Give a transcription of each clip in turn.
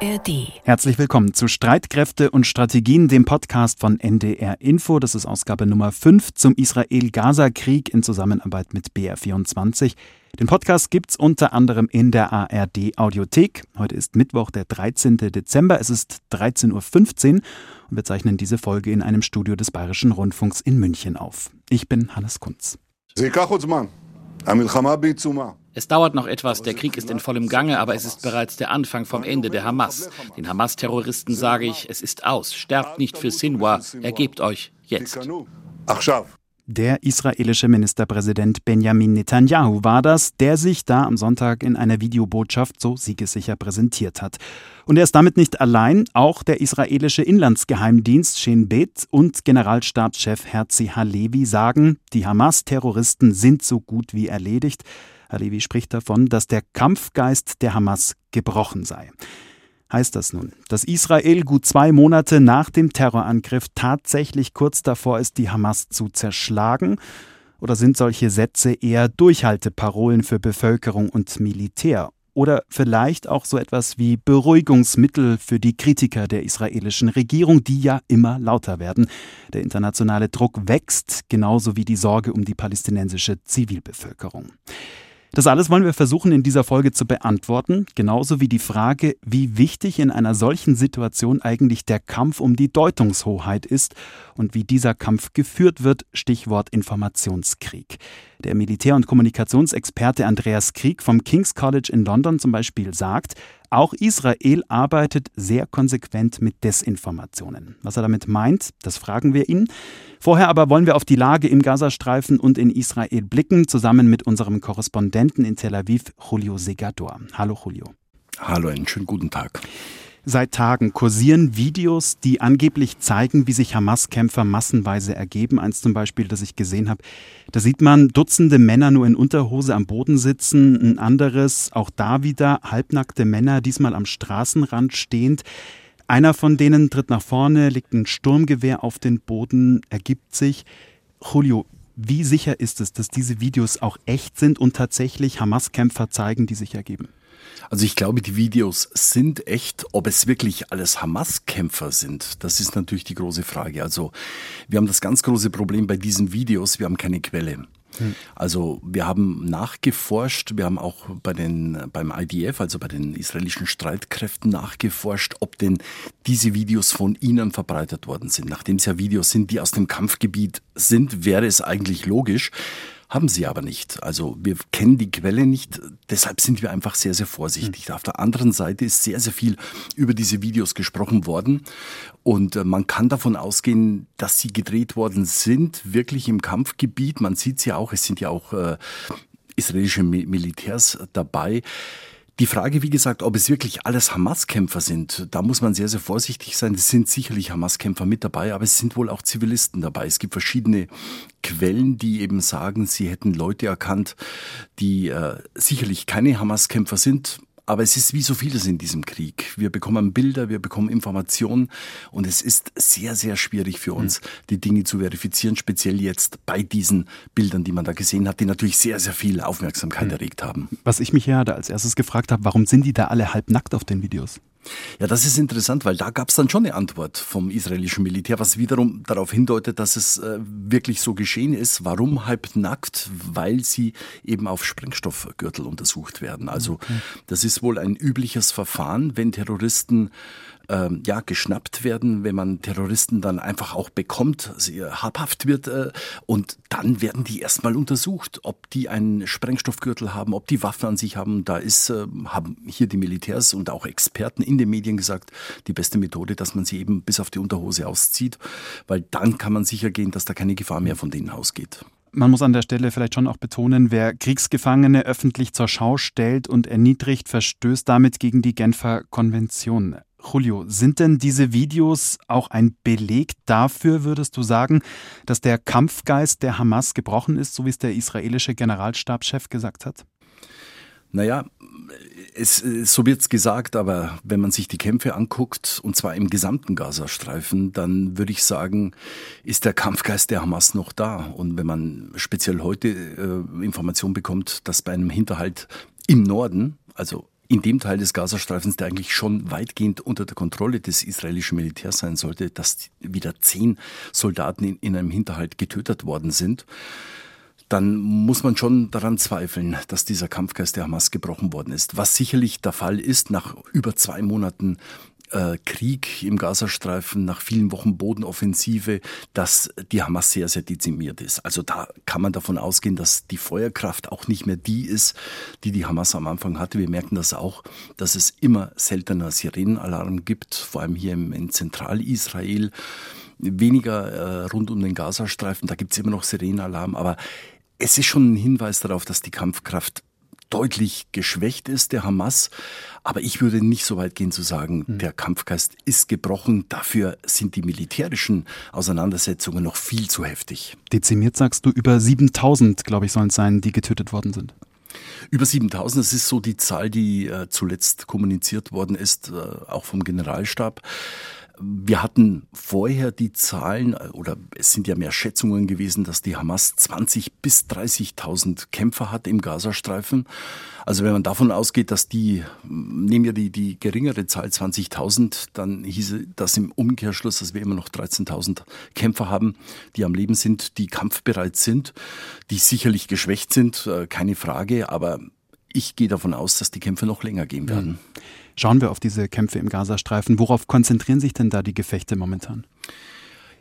ARD. Herzlich willkommen zu Streitkräfte und Strategien, dem Podcast von NDR Info. Das ist Ausgabe Nummer 5 zum Israel-Gaza-Krieg in Zusammenarbeit mit BR24. Den Podcast gibt's unter anderem in der ARD Audiothek. Heute ist Mittwoch, der 13. Dezember. Es ist 13.15 Uhr und wir zeichnen diese Folge in einem Studio des Bayerischen Rundfunks in München auf. Ich bin Hannes Kunz. Es dauert noch etwas, der Krieg ist in vollem Gange, aber es ist bereits der Anfang vom Ende der Hamas. Den Hamas-Terroristen sage ich, es ist aus. Sterbt nicht für Sinwar, ergebt euch jetzt. Der israelische Ministerpräsident Benjamin Netanyahu war das, der sich da am Sonntag in einer Videobotschaft so siegessicher präsentiert hat. Und er ist damit nicht allein, auch der israelische Inlandsgeheimdienst Shin Bet und Generalstabschef Herzi Halevi sagen, die Hamas-Terroristen sind so gut wie erledigt. Halevi spricht davon, dass der Kampfgeist der Hamas gebrochen sei. Heißt das nun, dass Israel gut zwei Monate nach dem Terrorangriff tatsächlich kurz davor ist, die Hamas zu zerschlagen? Oder sind solche Sätze eher Durchhalteparolen für Bevölkerung und Militär? Oder vielleicht auch so etwas wie Beruhigungsmittel für die Kritiker der israelischen Regierung, die ja immer lauter werden. Der internationale Druck wächst, genauso wie die Sorge um die palästinensische Zivilbevölkerung. Das alles wollen wir versuchen in dieser Folge zu beantworten, genauso wie die Frage, wie wichtig in einer solchen Situation eigentlich der Kampf um die Deutungshoheit ist und wie dieser Kampf geführt wird, Stichwort Informationskrieg. Der Militär- und Kommunikationsexperte Andreas Krieg vom King's College in London zum Beispiel sagt, auch Israel arbeitet sehr konsequent mit Desinformationen. Was er damit meint, das fragen wir ihn. Vorher aber wollen wir auf die Lage im Gazastreifen und in Israel blicken, zusammen mit unserem Korrespondenten in Tel Aviv, Julio Segador. Hallo Julio. Hallo, einen schönen guten Tag. Seit Tagen kursieren Videos, die angeblich zeigen, wie sich Hamas-Kämpfer massenweise ergeben. Eins zum Beispiel, das ich gesehen habe, da sieht man Dutzende Männer nur in Unterhose am Boden sitzen. Ein anderes, auch da wieder halbnackte Männer, diesmal am Straßenrand stehend. Einer von denen tritt nach vorne, legt ein Sturmgewehr auf den Boden, ergibt sich. Julio, wie sicher ist es, dass diese Videos auch echt sind und tatsächlich Hamas-Kämpfer zeigen, die sich ergeben? Also ich glaube, die Videos sind echt. Ob es wirklich alles Hamas-Kämpfer sind, das ist natürlich die große Frage. Also wir haben das ganz große Problem bei diesen Videos, wir haben keine Quelle. Hm. Also wir haben nachgeforscht, wir haben auch bei den, beim IDF, also bei den israelischen Streitkräften nachgeforscht, ob denn diese Videos von ihnen verbreitet worden sind. Nachdem es ja Videos sind, die aus dem Kampfgebiet sind, wäre es eigentlich logisch, haben sie aber nicht. Also wir kennen die Quelle nicht, deshalb sind wir einfach sehr, sehr vorsichtig. Mhm. Auf der anderen Seite ist sehr, sehr viel über diese Videos gesprochen worden und äh, man kann davon ausgehen, dass sie gedreht worden sind, wirklich im Kampfgebiet. Man sieht sie ja auch, es sind ja auch äh, israelische Militärs dabei. Die Frage, wie gesagt, ob es wirklich alles Hamas-Kämpfer sind, da muss man sehr, sehr vorsichtig sein. Es sind sicherlich Hamas-Kämpfer mit dabei, aber es sind wohl auch Zivilisten dabei. Es gibt verschiedene Quellen, die eben sagen, sie hätten Leute erkannt, die äh, sicherlich keine Hamas-Kämpfer sind, aber es ist wie so vieles in diesem Krieg. Wir bekommen Bilder, wir bekommen Informationen und es ist sehr, sehr schwierig für uns, mhm. die Dinge zu verifizieren, speziell jetzt bei diesen Bildern, die man da gesehen hat, die natürlich sehr, sehr viel Aufmerksamkeit mhm. erregt haben. Was ich mich ja als erstes gefragt habe, warum sind die da alle halbnackt auf den Videos? Ja, das ist interessant, weil da gab es dann schon eine Antwort vom israelischen Militär, was wiederum darauf hindeutet, dass es äh, wirklich so geschehen ist. Warum halbnackt? Weil sie eben auf Sprengstoffgürtel untersucht werden. Also okay. das ist wohl ein übliches Verfahren, wenn Terroristen ähm, ja, geschnappt werden, wenn man Terroristen dann einfach auch bekommt, sie habhaft wird äh, und dann werden die erstmal untersucht, ob die einen Sprengstoffgürtel haben, ob die Waffen an sich haben. Da ist, äh, haben hier die Militärs und auch Experten in den Medien gesagt, die beste Methode, dass man sie eben bis auf die Unterhose auszieht, weil dann kann man sicher gehen, dass da keine Gefahr mehr von denen ausgeht. Man muss an der Stelle vielleicht schon auch betonen, wer Kriegsgefangene öffentlich zur Schau stellt und erniedrigt, verstößt damit gegen die Genfer Konvention. Julio, sind denn diese Videos auch ein Beleg dafür, würdest du sagen, dass der Kampfgeist der Hamas gebrochen ist, so wie es der israelische Generalstabschef gesagt hat? Naja, es, so wird es gesagt, aber wenn man sich die Kämpfe anguckt, und zwar im gesamten Gazastreifen, dann würde ich sagen, ist der Kampfgeist der Hamas noch da. Und wenn man speziell heute äh, Information bekommt, dass bei einem Hinterhalt im Norden, also in dem Teil des Gazastreifens, der eigentlich schon weitgehend unter der Kontrolle des israelischen Militärs sein sollte, dass wieder zehn Soldaten in, in einem Hinterhalt getötet worden sind, dann muss man schon daran zweifeln, dass dieser Kampfgeist der Hamas gebrochen worden ist. Was sicherlich der Fall ist, nach über zwei Monaten äh, Krieg im Gazastreifen, nach vielen Wochen Bodenoffensive, dass die Hamas sehr, sehr dezimiert ist. Also da kann man davon ausgehen, dass die Feuerkraft auch nicht mehr die ist, die die Hamas am Anfang hatte. Wir merken das auch, dass es immer seltener Sirenenalarm gibt, vor allem hier im, in Zentralisrael. Weniger äh, rund um den Gazastreifen, da gibt es immer noch Sirenenalarm, aber es ist schon ein Hinweis darauf, dass die Kampfkraft deutlich geschwächt ist, der Hamas. Aber ich würde nicht so weit gehen zu sagen, mhm. der Kampfgeist ist gebrochen. Dafür sind die militärischen Auseinandersetzungen noch viel zu heftig. Dezimiert sagst du, über 7000, glaube ich, sollen es sein, die getötet worden sind. Über 7000, das ist so die Zahl, die äh, zuletzt kommuniziert worden ist, äh, auch vom Generalstab. Wir hatten vorher die Zahlen, oder es sind ja mehr Schätzungen gewesen, dass die Hamas 20 bis 30.000 Kämpfer hat im Gazastreifen. Also wenn man davon ausgeht, dass die, nehmen wir die, die geringere Zahl 20.000, dann hieße das im Umkehrschluss, dass wir immer noch 13.000 Kämpfer haben, die am Leben sind, die kampfbereit sind, die sicherlich geschwächt sind, äh, keine Frage, aber ich gehe davon aus, dass die Kämpfe noch länger gehen werden. Mhm. Schauen wir auf diese Kämpfe im Gazastreifen. Worauf konzentrieren sich denn da die Gefechte momentan?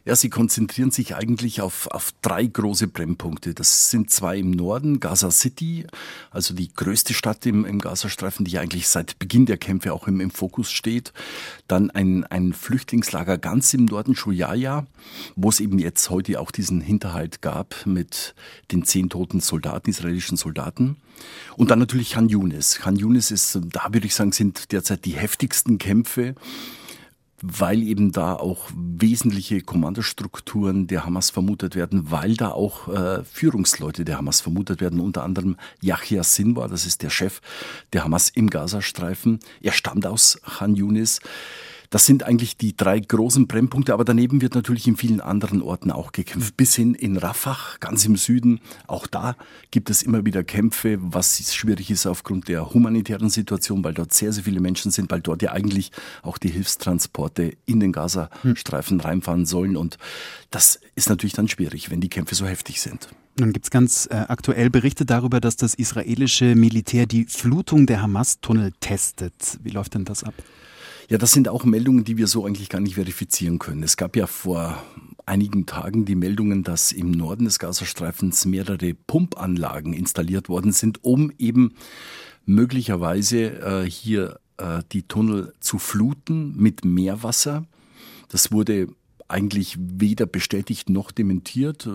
Ja, sie konzentrieren sich eigentlich auf, auf drei große Brennpunkte. Das sind zwei im Norden, Gaza City, also die größte Stadt im, im Gazastreifen, die eigentlich seit Beginn der Kämpfe auch im, im Fokus steht. Dann ein, ein Flüchtlingslager ganz im Norden, Shujaya, wo es eben jetzt heute auch diesen Hinterhalt gab mit den zehn toten Soldaten, israelischen Soldaten. Und dann natürlich Khan Yunis. Khan Yunis ist, da würde ich sagen, sind derzeit die heftigsten Kämpfe weil eben da auch wesentliche Kommandostrukturen der Hamas vermutet werden, weil da auch äh, Führungsleute der Hamas vermutet werden, unter anderem Yahya Sinwar, das ist der Chef der Hamas im Gazastreifen. Er stammt aus Khan Yunis. Das sind eigentlich die drei großen Brennpunkte, aber daneben wird natürlich in vielen anderen Orten auch gekämpft. Bis hin in Rafah, ganz im Süden. Auch da gibt es immer wieder Kämpfe, was schwierig ist aufgrund der humanitären Situation, weil dort sehr, sehr viele Menschen sind, weil dort ja eigentlich auch die Hilfstransporte in den Gazastreifen reinfahren sollen. Und das ist natürlich dann schwierig, wenn die Kämpfe so heftig sind. Nun gibt es ganz äh, aktuell Berichte darüber, dass das israelische Militär die Flutung der Hamas-Tunnel testet. Wie läuft denn das ab? Ja, das sind auch Meldungen, die wir so eigentlich gar nicht verifizieren können. Es gab ja vor einigen Tagen die Meldungen, dass im Norden des Gazastreifens mehrere Pumpanlagen installiert worden sind, um eben möglicherweise äh, hier äh, die Tunnel zu fluten mit Meerwasser. Das wurde eigentlich weder bestätigt noch dementiert.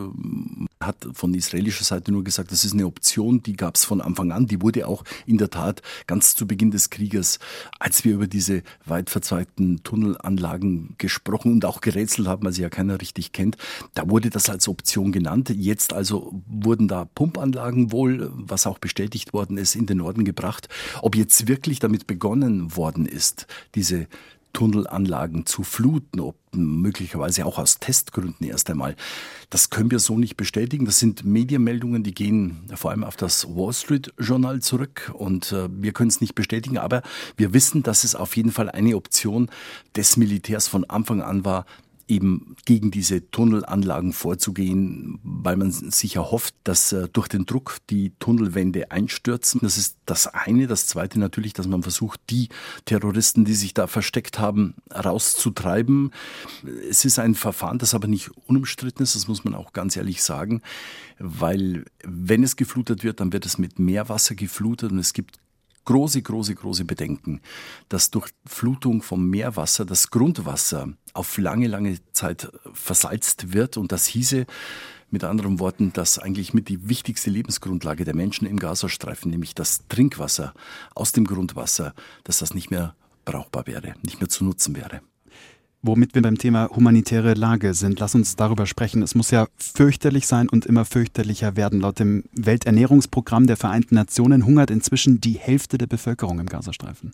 Hat von israelischer Seite nur gesagt, das ist eine Option, die gab es von Anfang an. Die wurde auch in der Tat ganz zu Beginn des Krieges, als wir über diese weit verzweigten Tunnelanlagen gesprochen und auch gerätselt haben, weil sie ja keiner richtig kennt, da wurde das als Option genannt. Jetzt also wurden da Pumpanlagen wohl, was auch bestätigt worden ist, in den Norden gebracht. Ob jetzt wirklich damit begonnen worden ist, diese Tunnelanlagen zu fluten, ob möglicherweise auch aus Testgründen erst einmal. Das können wir so nicht bestätigen. Das sind Medienmeldungen, die gehen vor allem auf das Wall Street Journal zurück und äh, wir können es nicht bestätigen, aber wir wissen, dass es auf jeden Fall eine Option des Militärs von Anfang an war, eben gegen diese Tunnelanlagen vorzugehen, weil man sich erhofft, dass äh, durch den Druck die Tunnelwände einstürzen. Das ist das eine. Das zweite natürlich, dass man versucht, die Terroristen, die sich da versteckt haben, rauszutreiben. Es ist ein Verfahren, das aber nicht unumstritten ist, das muss man auch ganz ehrlich sagen, weil wenn es geflutet wird, dann wird es mit Meerwasser geflutet und es gibt große, große, große Bedenken, dass durch Flutung vom Meerwasser das Grundwasser auf lange, lange Zeit versalzt wird. Und das hieße, mit anderen Worten, dass eigentlich mit die wichtigste Lebensgrundlage der Menschen im Gazastreifen, nämlich das Trinkwasser aus dem Grundwasser, dass das nicht mehr brauchbar wäre, nicht mehr zu nutzen wäre. Womit wir beim Thema humanitäre Lage sind, lass uns darüber sprechen. Es muss ja fürchterlich sein und immer fürchterlicher werden. Laut dem Welternährungsprogramm der Vereinten Nationen hungert inzwischen die Hälfte der Bevölkerung im Gazastreifen.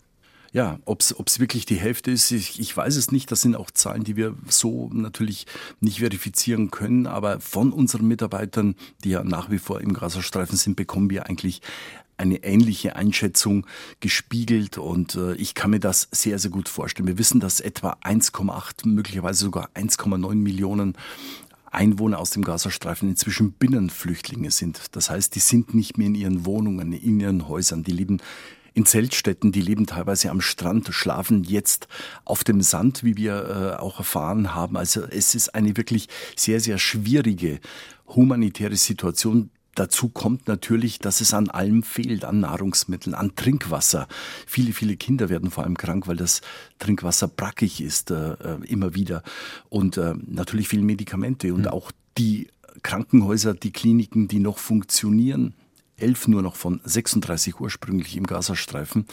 Ja, ob es wirklich die Hälfte ist, ich, ich weiß es nicht. Das sind auch Zahlen, die wir so natürlich nicht verifizieren können. Aber von unseren Mitarbeitern, die ja nach wie vor im Gazastreifen sind, bekommen wir eigentlich eine ähnliche Einschätzung gespiegelt und äh, ich kann mir das sehr, sehr gut vorstellen. Wir wissen, dass etwa 1,8, möglicherweise sogar 1,9 Millionen Einwohner aus dem Gazastreifen inzwischen Binnenflüchtlinge sind. Das heißt, die sind nicht mehr in ihren Wohnungen, in ihren Häusern, die leben in Zeltstätten, die leben teilweise am Strand, schlafen jetzt auf dem Sand, wie wir äh, auch erfahren haben. Also es ist eine wirklich sehr, sehr schwierige humanitäre Situation, Dazu kommt natürlich, dass es an allem fehlt, an Nahrungsmitteln, an Trinkwasser. Viele, viele Kinder werden vor allem krank, weil das Trinkwasser brackig ist, äh, äh immer wieder. Und äh, natürlich viele Medikamente und mhm. auch die Krankenhäuser, die Kliniken, die noch funktionieren, elf nur noch von 36 ursprünglich im Gazastreifen,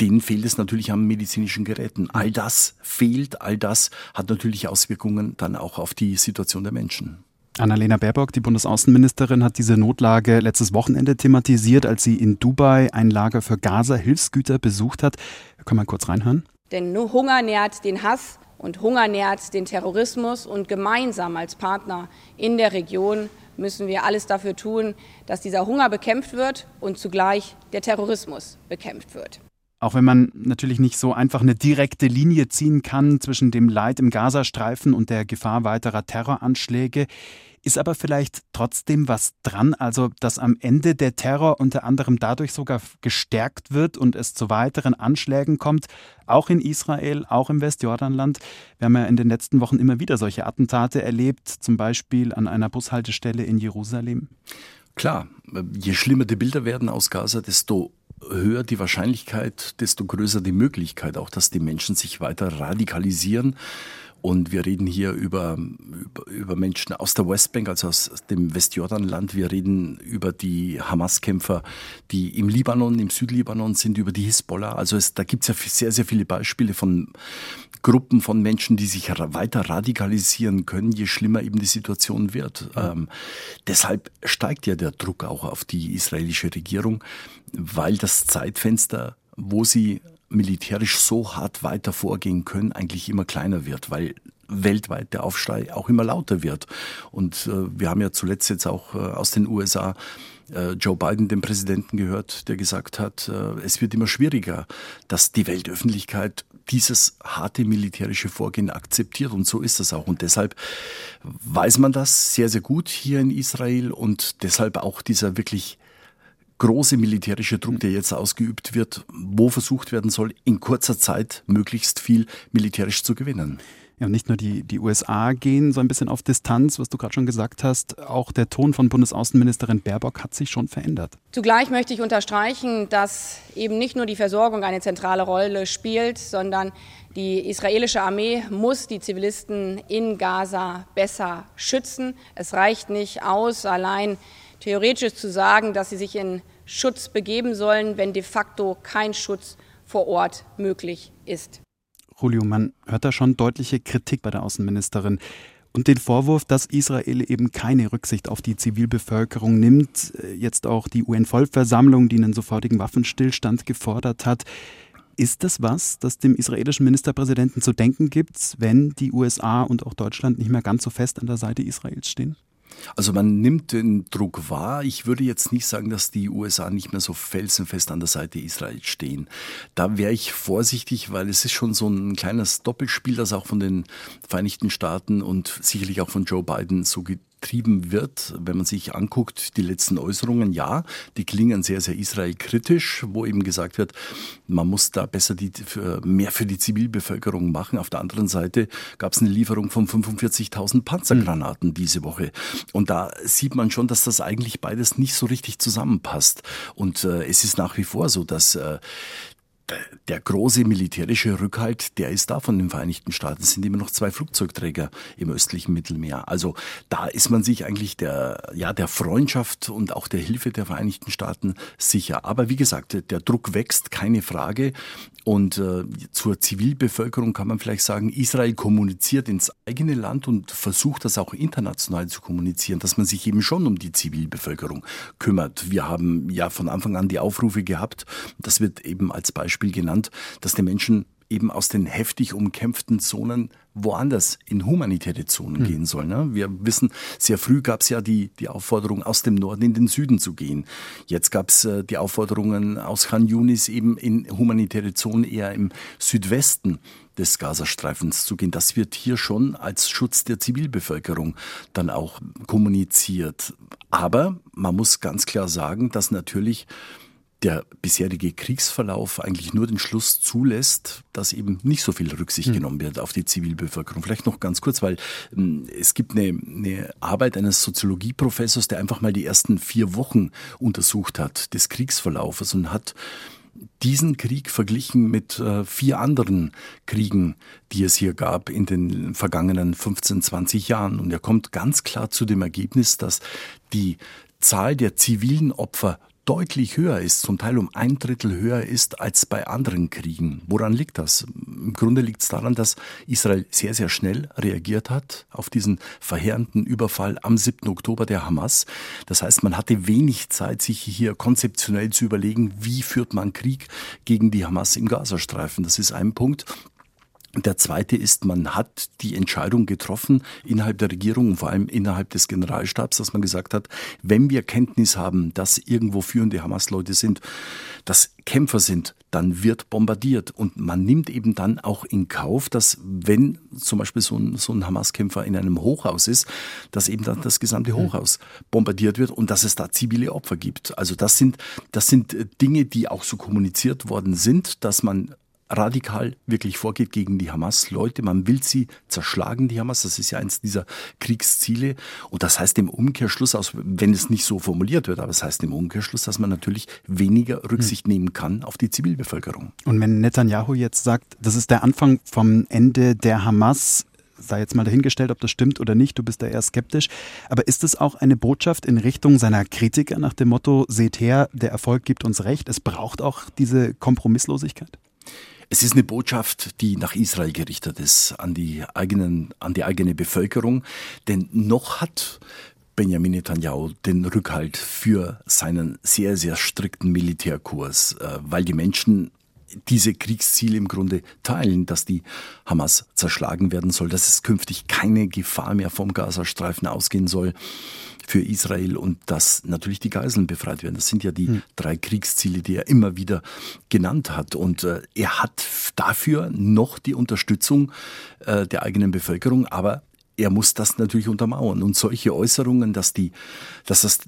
denen fehlt es natürlich an medizinischen Geräten. All das fehlt, all das hat natürlich Auswirkungen dann auch auf die Situation der Menschen. Annalena Baerbock, die Bundesaußenministerin, hat diese Notlage letztes Wochenende thematisiert, als sie in Dubai ein Lager für Gaza-Hilfsgüter besucht hat. Können wir kurz reinhören? Denn nur Hunger nährt den Hass und Hunger nährt den Terrorismus und gemeinsam als Partner in der Region müssen wir alles dafür tun, dass dieser Hunger bekämpft wird und zugleich der Terrorismus bekämpft wird. Auch wenn man natürlich nicht so einfach eine direkte Linie ziehen kann zwischen dem Leid im Gazastreifen und der Gefahr weiterer Terroranschläge, ist aber vielleicht trotzdem was dran, also dass am Ende der Terror unter anderem dadurch sogar gestärkt wird und es zu weiteren Anschlägen kommt, auch in Israel, auch im Westjordanland. Wir haben ja in den letzten Wochen immer wieder solche Attentate erlebt, zum Beispiel an einer Bushaltestelle in Jerusalem. Klar, je schlimmer die Bilder werden aus Gaza, desto höher die Wahrscheinlichkeit, desto größer die Möglichkeit auch, dass die Menschen sich weiter radikalisieren. Und wir reden hier über, über, über Menschen aus der Westbank, also aus dem Westjordanland. Wir reden über die Hamas-Kämpfer, die im Libanon, im Südlibanon sind, über die Hisbollah. Also es, da gibt es ja sehr, sehr viele Beispiele von Gruppen von Menschen, die sich weiter radikalisieren können, je schlimmer eben die Situation wird. Ähm, deshalb steigt ja der Druck auch auf die israelische Regierung, weil das Zeitfenster, wo sie militärisch so hart weiter vorgehen können, eigentlich immer kleiner wird, weil weltweit der Aufschrei auch immer lauter wird. Und äh, wir haben ja zuletzt jetzt auch äh, aus den USA äh, Joe Biden, den Präsidenten, gehört, der gesagt hat, äh, es wird immer schwieriger, dass die Weltöffentlichkeit dieses harte militärische Vorgehen akzeptiert. Und so ist das auch. Und deshalb weiß man das sehr, sehr gut hier in Israel und deshalb auch dieser wirklich große militärische Druck, der jetzt ausgeübt wird, wo versucht werden soll, in kurzer Zeit möglichst viel militärisch zu gewinnen. Ja, und nicht nur die, die USA gehen so ein bisschen auf Distanz, was du gerade schon gesagt hast, auch der Ton von Bundesaußenministerin Baerbock hat sich schon verändert. Zugleich möchte ich unterstreichen, dass eben nicht nur die Versorgung eine zentrale Rolle spielt, sondern die israelische Armee muss die Zivilisten in Gaza besser schützen. Es reicht nicht aus, allein theoretisch zu sagen, dass sie sich in Schutz begeben sollen, wenn de facto kein Schutz vor Ort möglich ist. Julio, man hört da schon deutliche Kritik bei der Außenministerin und den Vorwurf, dass Israel eben keine Rücksicht auf die Zivilbevölkerung nimmt. Jetzt auch die UN-Vollversammlung, die einen sofortigen Waffenstillstand gefordert hat. Ist das was, das dem israelischen Ministerpräsidenten zu denken gibt, wenn die USA und auch Deutschland nicht mehr ganz so fest an der Seite Israels stehen? Also man nimmt den Druck wahr. Ich würde jetzt nicht sagen, dass die USA nicht mehr so felsenfest an der Seite Israels stehen. Da wäre ich vorsichtig, weil es ist schon so ein kleines Doppelspiel, das auch von den Vereinigten Staaten und sicherlich auch von Joe Biden so getrieben wird, wenn man sich anguckt, die letzten Äußerungen, ja, die klingen sehr, sehr israelkritisch, wo eben gesagt wird, man muss da besser die, für, mehr für die Zivilbevölkerung machen. Auf der anderen Seite gab es eine Lieferung von 45.000 Panzergranaten mhm. diese Woche. Und da sieht man schon, dass das eigentlich beides nicht so richtig zusammenpasst. Und äh, es ist nach wie vor so, dass äh, der große militärische Rückhalt, der ist da von den Vereinigten Staaten. Es sind immer noch zwei Flugzeugträger im östlichen Mittelmeer. Also da ist man sich eigentlich der, ja, der Freundschaft und auch der Hilfe der Vereinigten Staaten sicher. Aber wie gesagt, der Druck wächst, keine Frage. Und äh, zur Zivilbevölkerung kann man vielleicht sagen, Israel kommuniziert ins eigene Land und versucht das auch international zu kommunizieren, dass man sich eben schon um die Zivilbevölkerung kümmert. Wir haben ja von Anfang an die Aufrufe gehabt, das wird eben als Beispiel genannt, dass die Menschen eben aus den heftig umkämpften Zonen woanders in humanitäre Zonen mhm. gehen soll. Ne? Wir wissen, sehr früh gab es ja die, die Aufforderung, aus dem Norden in den Süden zu gehen. Jetzt gab es äh, die Aufforderungen aus Khan Yunis eben in humanitäre Zonen eher im Südwesten des Gazastreifens zu gehen. Das wird hier schon als Schutz der Zivilbevölkerung dann auch kommuniziert. Aber man muss ganz klar sagen, dass natürlich der bisherige Kriegsverlauf eigentlich nur den Schluss zulässt, dass eben nicht so viel Rücksicht hm. genommen wird auf die Zivilbevölkerung. Vielleicht noch ganz kurz, weil ähm, es gibt eine, eine Arbeit eines Soziologieprofessors, der einfach mal die ersten vier Wochen untersucht hat des Kriegsverlaufes und hat diesen Krieg verglichen mit äh, vier anderen Kriegen, die es hier gab in den vergangenen 15, 20 Jahren. Und er kommt ganz klar zu dem Ergebnis, dass die Zahl der zivilen Opfer deutlich höher ist, zum Teil um ein Drittel höher ist als bei anderen Kriegen. Woran liegt das? Im Grunde liegt es daran, dass Israel sehr, sehr schnell reagiert hat auf diesen verheerenden Überfall am 7. Oktober der Hamas. Das heißt, man hatte wenig Zeit, sich hier konzeptionell zu überlegen, wie führt man Krieg gegen die Hamas im Gazastreifen. Das ist ein Punkt. Der zweite ist, man hat die Entscheidung getroffen innerhalb der Regierung und vor allem innerhalb des Generalstabs, dass man gesagt hat, wenn wir Kenntnis haben, dass irgendwo führende Hamas-Leute sind, dass Kämpfer sind, dann wird bombardiert. Und man nimmt eben dann auch in Kauf, dass wenn zum Beispiel so ein, so ein Hamas-Kämpfer in einem Hochhaus ist, dass eben dann das gesamte Hochhaus bombardiert wird und dass es da zivile Opfer gibt. Also das sind, das sind Dinge, die auch so kommuniziert worden sind, dass man radikal wirklich vorgeht gegen die Hamas-Leute. Man will sie zerschlagen, die Hamas. Das ist ja eins dieser Kriegsziele. Und das heißt im Umkehrschluss, aus, wenn es nicht so formuliert wird, aber es das heißt im Umkehrschluss, dass man natürlich weniger Rücksicht hm. nehmen kann auf die Zivilbevölkerung. Und wenn Netanyahu jetzt sagt, das ist der Anfang vom Ende der Hamas, sei jetzt mal dahingestellt, ob das stimmt oder nicht, du bist da eher skeptisch. Aber ist es auch eine Botschaft in Richtung seiner Kritiker nach dem Motto, seht her, der Erfolg gibt uns recht, es braucht auch diese Kompromisslosigkeit? Es ist eine Botschaft, die nach Israel gerichtet ist, an die, eigenen, an die eigene Bevölkerung. Denn noch hat Benjamin Netanyahu den Rückhalt für seinen sehr, sehr strikten Militärkurs, äh, weil die Menschen diese Kriegsziele im Grunde teilen, dass die Hamas zerschlagen werden soll, dass es künftig keine Gefahr mehr vom Gazastreifen ausgehen soll für Israel und dass natürlich die Geiseln befreit werden. Das sind ja die hm. drei Kriegsziele, die er immer wieder genannt hat. Und äh, er hat dafür noch die Unterstützung äh, der eigenen Bevölkerung, aber er muss das natürlich untermauern. Und solche Äußerungen, dass die, dass das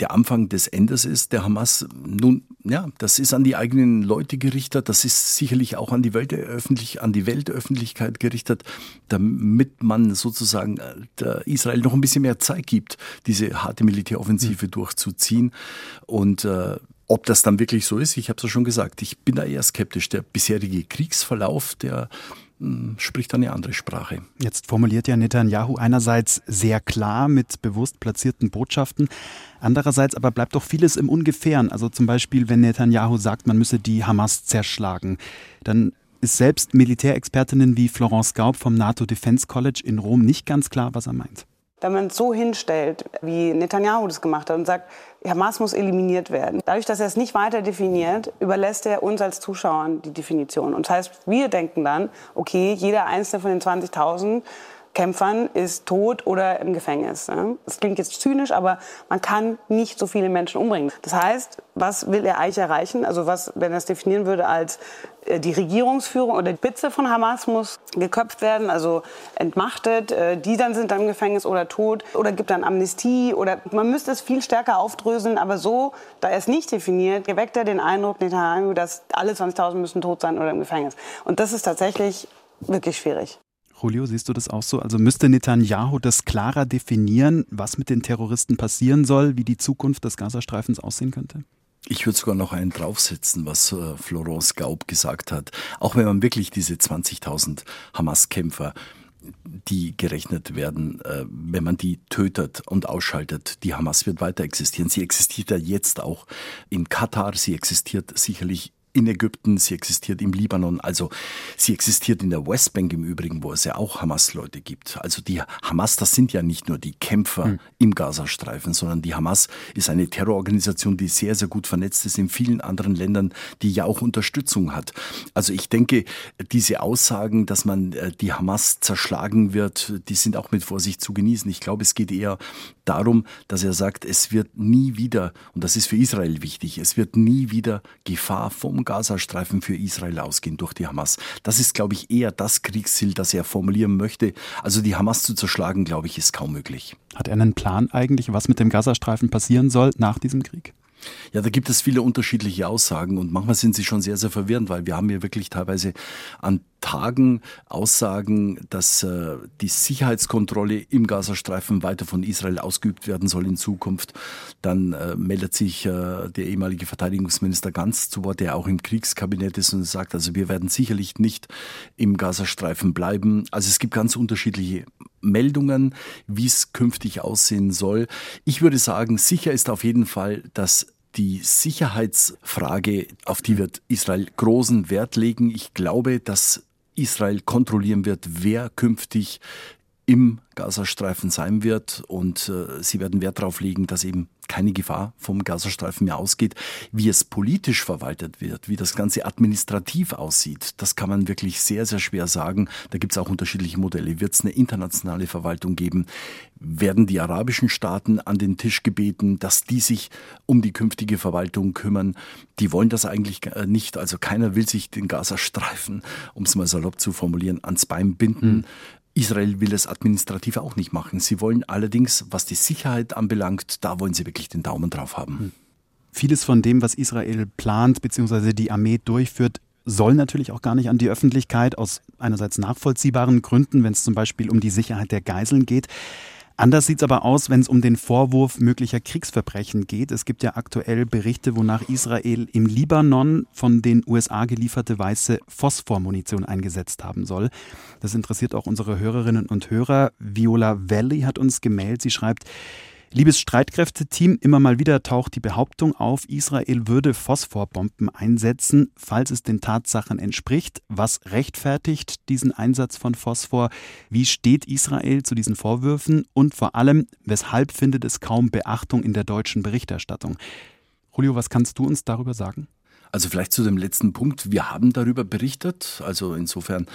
der Anfang des Endes ist, der Hamas, nun, ja, das ist an die eigenen Leute gerichtet, das ist sicherlich auch an die Weltöffentlich, an die Weltöffentlichkeit gerichtet, damit man sozusagen äh, Israel noch ein bisschen mehr Zeit gibt, diese harte Militäroffensive mhm. durchzuziehen. Und äh, ob das dann wirklich so ist, ich habe es ja schon gesagt, ich bin da eher skeptisch. Der bisherige Kriegsverlauf, der spricht eine andere Sprache. Jetzt formuliert ja Netanyahu einerseits sehr klar mit bewusst platzierten Botschaften, andererseits aber bleibt doch vieles im Ungefähren. Also zum Beispiel, wenn Netanyahu sagt, man müsse die Hamas zerschlagen, dann ist selbst Militärexpertinnen wie Florence Gaub vom NATO Defense College in Rom nicht ganz klar, was er meint wenn man es so hinstellt, wie Netanyahu das gemacht hat und sagt, Hamas muss eliminiert werden. Dadurch, dass er es nicht weiter definiert, überlässt er uns als Zuschauern die Definition. Und das heißt, wir denken dann, okay, jeder einzelne von den 20.000 Kämpfern ist tot oder im Gefängnis. Das klingt jetzt zynisch, aber man kann nicht so viele Menschen umbringen. Das heißt, was will er eigentlich erreichen? Also was, wenn er es definieren würde als die Regierungsführung oder die Spitze von Hamas muss geköpft werden, also entmachtet. Äh, die dann sind dann im Gefängnis oder tot oder gibt dann Amnestie oder man müsste es viel stärker aufdröseln. Aber so, da er es nicht definiert, erweckt er den Eindruck, dass alle 20.000 müssen tot sein oder im Gefängnis. Und das ist tatsächlich wirklich schwierig. Julio, siehst du das auch so? Also müsste Netanyahu das klarer definieren, was mit den Terroristen passieren soll, wie die Zukunft des Gazastreifens aussehen könnte? Ich würde sogar noch einen draufsetzen, was äh, Florence Gaub gesagt hat. Auch wenn man wirklich diese 20.000 Hamas-Kämpfer die gerechnet werden, äh, wenn man die tötet und ausschaltet. Die Hamas wird weiter existieren. Sie existiert ja jetzt auch in Katar, sie existiert sicherlich in Ägypten, sie existiert im Libanon, also sie existiert in der Westbank im Übrigen, wo es ja auch Hamas-Leute gibt. Also die Hamas, das sind ja nicht nur die Kämpfer mhm. im Gazastreifen, sondern die Hamas ist eine Terrororganisation, die sehr, sehr gut vernetzt ist in vielen anderen Ländern, die ja auch Unterstützung hat. Also ich denke, diese Aussagen, dass man äh, die Hamas zerschlagen wird, die sind auch mit Vorsicht zu genießen. Ich glaube, es geht eher darum, dass er sagt, es wird nie wieder, und das ist für Israel wichtig, es wird nie wieder Gefahr vom Gazastreifen für Israel ausgehen durch die Hamas. Das ist, glaube ich, eher das Kriegsziel, das er formulieren möchte. Also die Hamas zu zerschlagen, glaube ich, ist kaum möglich. Hat er einen Plan eigentlich, was mit dem Gazastreifen passieren soll nach diesem Krieg? Ja, da gibt es viele unterschiedliche Aussagen und manchmal sind sie schon sehr, sehr verwirrend, weil wir haben hier wirklich teilweise an Tagen Aussagen, dass äh, die Sicherheitskontrolle im Gazastreifen weiter von Israel ausgeübt werden soll in Zukunft. Dann äh, meldet sich äh, der ehemalige Verteidigungsminister Ganz zu Wort, der auch im Kriegskabinett ist und sagt, also wir werden sicherlich nicht im Gazastreifen bleiben. Also es gibt ganz unterschiedliche Meldungen, wie es künftig aussehen soll. Ich würde sagen, sicher ist auf jeden Fall, dass die Sicherheitsfrage, auf die wird Israel großen Wert legen. Ich glaube, dass Israel kontrollieren wird, wer künftig im Gazastreifen sein wird und äh, sie werden Wert darauf legen, dass eben keine Gefahr vom Gazastreifen mehr ausgeht. Wie es politisch verwaltet wird, wie das Ganze administrativ aussieht, das kann man wirklich sehr, sehr schwer sagen. Da gibt es auch unterschiedliche Modelle. Wird es eine internationale Verwaltung geben? Werden die arabischen Staaten an den Tisch gebeten, dass die sich um die künftige Verwaltung kümmern? Die wollen das eigentlich äh, nicht. Also keiner will sich den Gazastreifen, um es mal salopp zu formulieren, ans Bein binden. Israel will es administrativ auch nicht machen. Sie wollen allerdings, was die Sicherheit anbelangt, da wollen sie wirklich den Daumen drauf haben. Hm. Vieles von dem, was Israel plant bzw. die Armee durchführt, soll natürlich auch gar nicht an die Öffentlichkeit aus einerseits nachvollziehbaren Gründen, wenn es zum Beispiel um die Sicherheit der Geiseln geht. Anders sieht es aber aus, wenn es um den Vorwurf möglicher Kriegsverbrechen geht. Es gibt ja aktuell Berichte, wonach Israel im Libanon von den USA gelieferte weiße Phosphormunition eingesetzt haben soll. Das interessiert auch unsere Hörerinnen und Hörer. Viola Valley hat uns gemeldet. Sie schreibt, Liebes Streitkräfteteam, immer mal wieder taucht die Behauptung auf, Israel würde Phosphorbomben einsetzen, falls es den Tatsachen entspricht. Was rechtfertigt diesen Einsatz von Phosphor? Wie steht Israel zu diesen Vorwürfen? Und vor allem, weshalb findet es kaum Beachtung in der deutschen Berichterstattung? Julio, was kannst du uns darüber sagen? Also vielleicht zu dem letzten Punkt. Wir haben darüber berichtet. Also insofern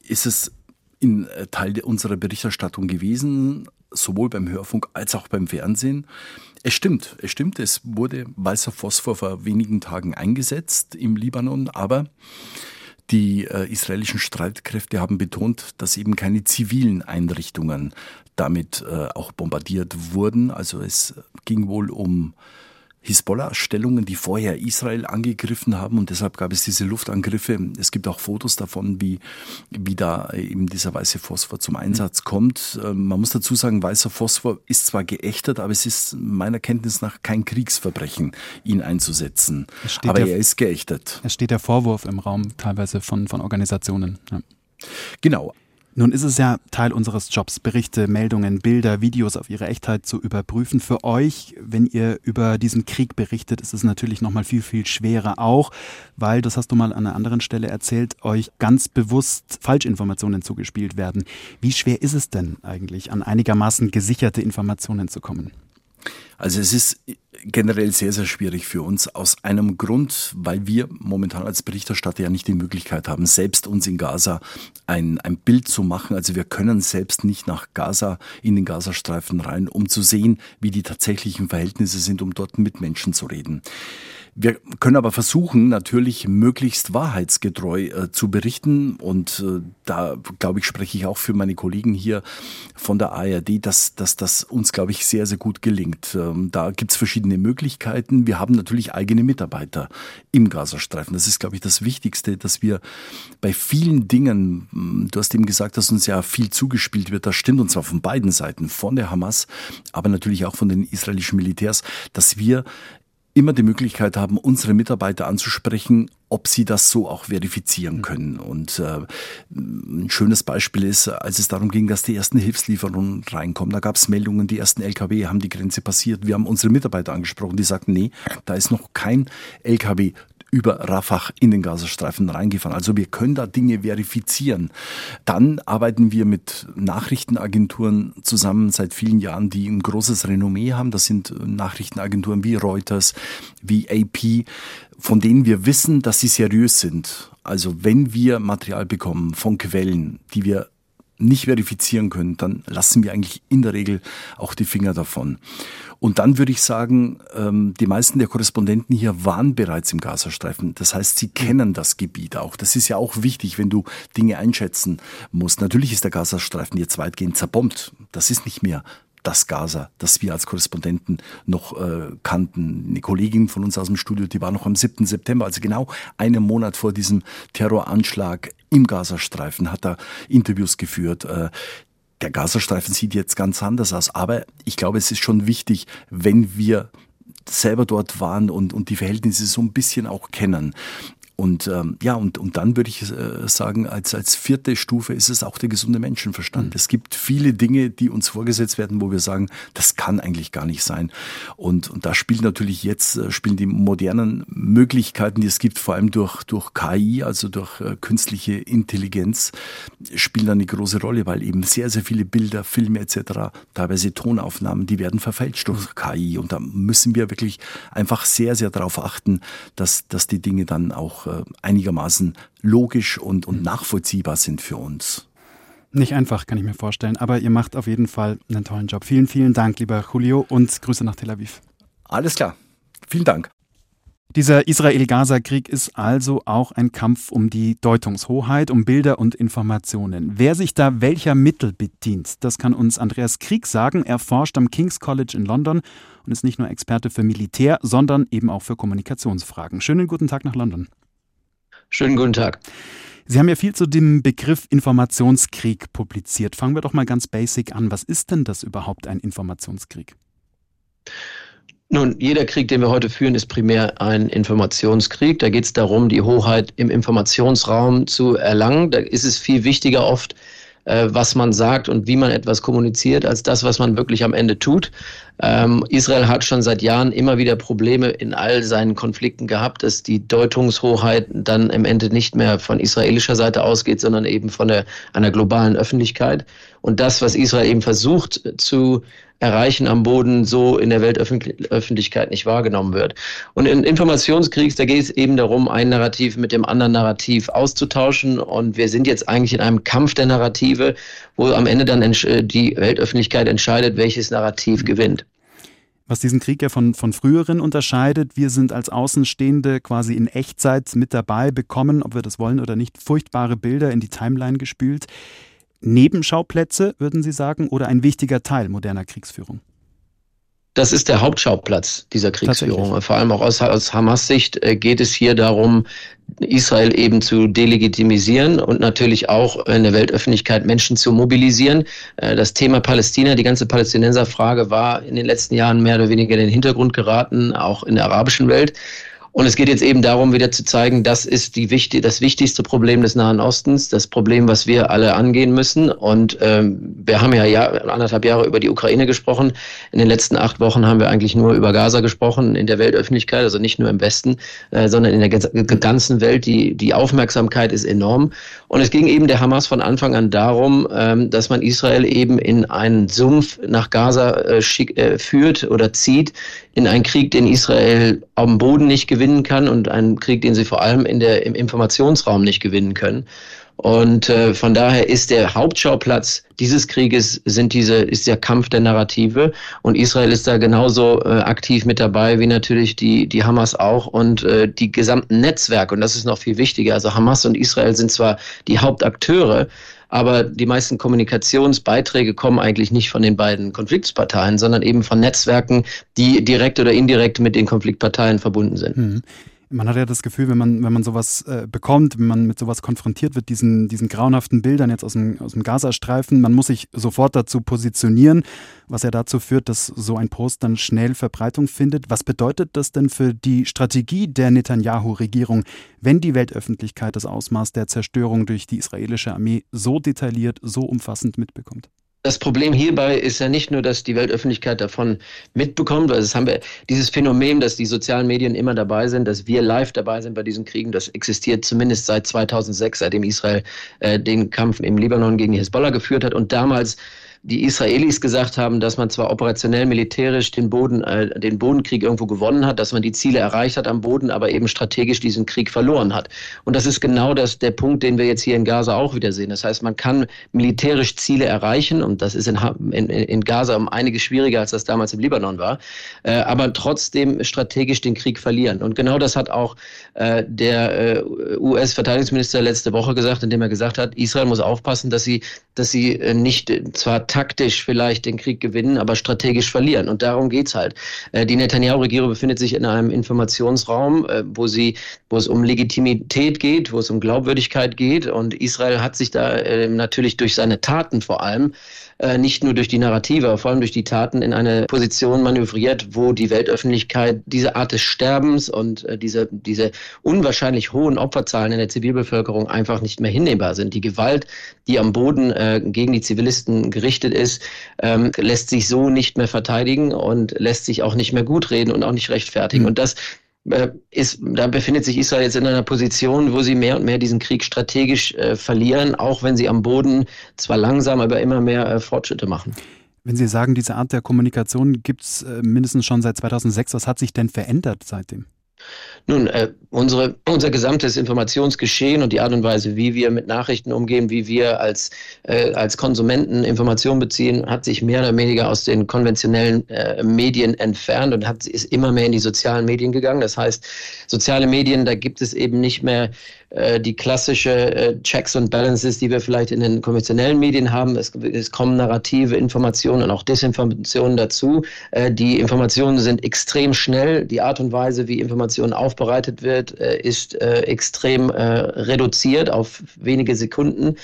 ist es in äh, Teil unserer Berichterstattung gewesen sowohl beim Hörfunk als auch beim Fernsehen. Es stimmt, es stimmt, es wurde weißer Phosphor vor wenigen Tagen eingesetzt im Libanon, aber die äh, israelischen Streitkräfte haben betont, dass eben keine zivilen Einrichtungen damit äh, auch bombardiert wurden. Also es ging wohl um Hisbollah-Stellungen, die vorher Israel angegriffen haben und deshalb gab es diese Luftangriffe. Es gibt auch Fotos davon, wie, wie da eben dieser weiße Phosphor zum Einsatz mhm. kommt. Ähm, man muss dazu sagen, weißer Phosphor ist zwar geächtet, aber es ist meiner Kenntnis nach kein Kriegsverbrechen, ihn einzusetzen. Aber der, er ist geächtet. Es steht der Vorwurf im Raum teilweise von, von Organisationen. Ja. Genau. Nun ist es ja Teil unseres Jobs, Berichte, Meldungen, Bilder, Videos auf ihre Echtheit zu überprüfen. Für euch, wenn ihr über diesen Krieg berichtet, ist es natürlich noch mal viel, viel schwerer auch, weil, das hast du mal an einer anderen Stelle erzählt, euch ganz bewusst Falschinformationen zugespielt werden. Wie schwer ist es denn eigentlich, an einigermaßen gesicherte Informationen zu kommen? Also es ist generell sehr, sehr schwierig für uns aus einem Grund, weil wir momentan als Berichterstatter ja nicht die Möglichkeit haben, selbst uns in Gaza ein, ein Bild zu machen. Also wir können selbst nicht nach Gaza, in den Gazastreifen rein, um zu sehen, wie die tatsächlichen Verhältnisse sind, um dort mit Menschen zu reden. Wir können aber versuchen, natürlich möglichst wahrheitsgetreu äh, zu berichten. Und äh, da, glaube ich, spreche ich auch für meine Kollegen hier von der ARD, dass, dass das uns, glaube ich, sehr, sehr gut gelingt. Ähm, da gibt es verschiedene Möglichkeiten. Wir haben natürlich eigene Mitarbeiter im Gazastreifen. Das ist, glaube ich, das Wichtigste, dass wir bei vielen Dingen, hm, du hast eben gesagt, dass uns ja viel zugespielt wird, das stimmt, und zwar von beiden Seiten, von der Hamas, aber natürlich auch von den israelischen Militärs, dass wir immer die Möglichkeit haben, unsere Mitarbeiter anzusprechen, ob sie das so auch verifizieren können. Und äh, ein schönes Beispiel ist, als es darum ging, dass die ersten Hilfslieferungen reinkommen, da gab es Meldungen, die ersten LKW haben die Grenze passiert. Wir haben unsere Mitarbeiter angesprochen, die sagten, nee, da ist noch kein LKW über Rafah in den Gazastreifen reingefahren. Also wir können da Dinge verifizieren. Dann arbeiten wir mit Nachrichtenagenturen zusammen seit vielen Jahren, die ein großes Renommee haben. Das sind Nachrichtenagenturen wie Reuters, wie AP, von denen wir wissen, dass sie seriös sind. Also wenn wir Material bekommen von Quellen, die wir nicht verifizieren können, dann lassen wir eigentlich in der Regel auch die Finger davon. Und dann würde ich sagen, ähm, die meisten der Korrespondenten hier waren bereits im Gazastreifen. Das heißt, sie kennen das Gebiet auch. Das ist ja auch wichtig, wenn du Dinge einschätzen musst. Natürlich ist der Gazastreifen jetzt weitgehend zerbombt. Das ist nicht mehr das Gaza, das wir als Korrespondenten noch äh, kannten. Eine Kollegin von uns aus dem Studio, die war noch am 7. September, also genau einen Monat vor diesem Terroranschlag im Gazastreifen, hat da Interviews geführt. Äh, der Gazastreifen sieht jetzt ganz anders aus, aber ich glaube, es ist schon wichtig, wenn wir selber dort waren und, und die Verhältnisse so ein bisschen auch kennen, und ähm, ja, und, und dann würde ich äh, sagen, als, als vierte Stufe ist es auch der gesunde Menschenverstand. Mhm. Es gibt viele Dinge, die uns vorgesetzt werden, wo wir sagen, das kann eigentlich gar nicht sein. Und, und da spielen natürlich jetzt, äh, spielen die modernen Möglichkeiten, die es gibt, vor allem durch, durch KI, also durch äh, künstliche Intelligenz, spielen dann eine große Rolle, weil eben sehr, sehr viele Bilder, Filme etc., teilweise Tonaufnahmen, die werden verfälscht durch mhm. KI. Und da müssen wir wirklich einfach sehr, sehr darauf achten, dass, dass die Dinge dann auch äh, einigermaßen logisch und, und nachvollziehbar sind für uns. Nicht einfach, kann ich mir vorstellen, aber ihr macht auf jeden Fall einen tollen Job. Vielen, vielen Dank, lieber Julio, und Grüße nach Tel Aviv. Alles klar. Vielen Dank. Dieser Israel-Gaza-Krieg ist also auch ein Kampf um die Deutungshoheit, um Bilder und Informationen. Wer sich da welcher Mittel bedient, das kann uns Andreas Krieg sagen. Er forscht am King's College in London und ist nicht nur Experte für Militär, sondern eben auch für Kommunikationsfragen. Schönen guten Tag nach London. Schönen guten Tag. Sie haben ja viel zu dem Begriff Informationskrieg publiziert. Fangen wir doch mal ganz basic an. Was ist denn das überhaupt ein Informationskrieg? Nun, jeder Krieg, den wir heute führen, ist primär ein Informationskrieg. Da geht es darum, die Hoheit im Informationsraum zu erlangen. Da ist es viel wichtiger oft, äh, was man sagt und wie man etwas kommuniziert, als das, was man wirklich am Ende tut. Ähm, Israel hat schon seit Jahren immer wieder Probleme in all seinen Konflikten gehabt, dass die Deutungshoheit dann im Ende nicht mehr von israelischer Seite ausgeht, sondern eben von der, einer globalen Öffentlichkeit. Und das, was Israel eben versucht zu erreichen am Boden, so in der Weltöffentlichkeit nicht wahrgenommen wird. Und in Informationskriegs, da geht es eben darum, ein Narrativ mit dem anderen Narrativ auszutauschen. Und wir sind jetzt eigentlich in einem Kampf der Narrative, wo am Ende dann die Weltöffentlichkeit entscheidet, welches Narrativ gewinnt was diesen Krieg ja von, von früheren unterscheidet. Wir sind als Außenstehende quasi in Echtzeit mit dabei, bekommen, ob wir das wollen oder nicht, furchtbare Bilder in die Timeline gespült. Nebenschauplätze, würden Sie sagen, oder ein wichtiger Teil moderner Kriegsführung? Das ist der Hauptschauplatz dieser Kriegsführung. Vor allem auch aus, aus Hamas Sicht äh, geht es hier darum, Israel eben zu delegitimisieren und natürlich auch in der Weltöffentlichkeit Menschen zu mobilisieren. Äh, das Thema Palästina, die ganze Palästinenserfrage war in den letzten Jahren mehr oder weniger in den Hintergrund geraten, auch in der arabischen Welt. Und es geht jetzt eben darum, wieder zu zeigen, das ist die wichtig, das wichtigste Problem des Nahen Ostens, das Problem, was wir alle angehen müssen. Und ähm, wir haben ja, ja anderthalb Jahre über die Ukraine gesprochen. In den letzten acht Wochen haben wir eigentlich nur über Gaza gesprochen in der Weltöffentlichkeit, also nicht nur im Westen, äh, sondern in der ganzen Welt. Die, die Aufmerksamkeit ist enorm. Und es ging eben der Hamas von Anfang an darum, ähm, dass man Israel eben in einen Sumpf nach Gaza äh, äh, führt oder zieht, in einen Krieg, den Israel am Boden nicht gewinnen kann und einen Krieg, den sie vor allem in der, im Informationsraum nicht gewinnen können. Und äh, von daher ist der Hauptschauplatz dieses Krieges sind diese ist der Kampf der Narrative und Israel ist da genauso äh, aktiv mit dabei wie natürlich die die Hamas auch und äh, die gesamten Netzwerke und das ist noch viel wichtiger. Also Hamas und Israel sind zwar die Hauptakteure, aber die meisten Kommunikationsbeiträge kommen eigentlich nicht von den beiden Konfliktparteien, sondern eben von Netzwerken, die direkt oder indirekt mit den Konfliktparteien verbunden sind. Mhm man hat ja das Gefühl, wenn man, wenn man sowas äh, bekommt, wenn man mit sowas konfrontiert wird, diesen, diesen grauenhaften Bildern jetzt aus dem, aus dem Gazastreifen, man muss sich sofort dazu positionieren, was ja dazu führt, dass so ein Post dann schnell Verbreitung findet. Was bedeutet das denn für die Strategie der Netanyahu-Regierung, wenn die Weltöffentlichkeit das Ausmaß der Zerstörung durch die israelische Armee so detailliert, so umfassend mitbekommt? Das Problem hierbei ist ja nicht nur, dass die Weltöffentlichkeit davon mitbekommt, weil es haben wir dieses Phänomen, dass die sozialen Medien immer dabei sind, dass wir live dabei sind bei diesen Kriegen, das existiert zumindest seit 2006, seitdem Israel äh, den Kampf im Libanon gegen die Hisbollah geführt hat. Und damals die Israelis gesagt haben, dass man zwar operationell militärisch den Boden, äh, den Bodenkrieg irgendwo gewonnen hat, dass man die Ziele erreicht hat am Boden, aber eben strategisch diesen Krieg verloren hat. Und das ist genau das, der Punkt, den wir jetzt hier in Gaza auch wieder sehen. Das heißt, man kann militärisch Ziele erreichen und das ist in, in, in Gaza um einiges schwieriger, als das damals im Libanon war, äh, aber trotzdem strategisch den Krieg verlieren. Und genau das hat auch äh, der äh, US-Verteidigungsminister letzte Woche gesagt, indem er gesagt hat, Israel muss aufpassen, dass sie, dass sie äh, nicht zwar taktisch vielleicht den Krieg gewinnen, aber strategisch verlieren. Und darum geht's halt. Äh, die Netanyahu-Regierung befindet sich in einem Informationsraum, äh, wo sie, wo es um Legitimität geht, wo es um Glaubwürdigkeit geht. Und Israel hat sich da äh, natürlich durch seine Taten vor allem äh, nicht nur durch die Narrative, aber vor allem durch die Taten in eine Position manövriert, wo die Weltöffentlichkeit diese Art des Sterbens und äh, diese, diese unwahrscheinlich hohen Opferzahlen in der Zivilbevölkerung einfach nicht mehr hinnehmbar sind. Die Gewalt, die am Boden äh, gegen die Zivilisten gerichtet ist, ähm, lässt sich so nicht mehr verteidigen und lässt sich auch nicht mehr gut reden und auch nicht rechtfertigen. Mhm. Und das ist, da befindet sich Israel jetzt in einer Position, wo sie mehr und mehr diesen Krieg strategisch äh, verlieren, auch wenn sie am Boden zwar langsam, aber immer mehr äh, Fortschritte machen. Wenn Sie sagen, diese Art der Kommunikation gibt es äh, mindestens schon seit 2006, was hat sich denn verändert seitdem? Nun, äh, unsere, unser gesamtes Informationsgeschehen und die Art und Weise, wie wir mit Nachrichten umgehen, wie wir als, äh, als Konsumenten Informationen beziehen, hat sich mehr oder weniger aus den konventionellen äh, Medien entfernt und hat, ist immer mehr in die sozialen Medien gegangen. Das heißt, soziale Medien, da gibt es eben nicht mehr äh, die klassische äh, Checks und Balances, die wir vielleicht in den konventionellen Medien haben. Es, es kommen narrative Informationen und auch Desinformationen dazu. Äh, die Informationen sind extrem schnell. Die Art und Weise, wie Informationen aufbereitet wird, ist extrem reduziert auf wenige Sekunden.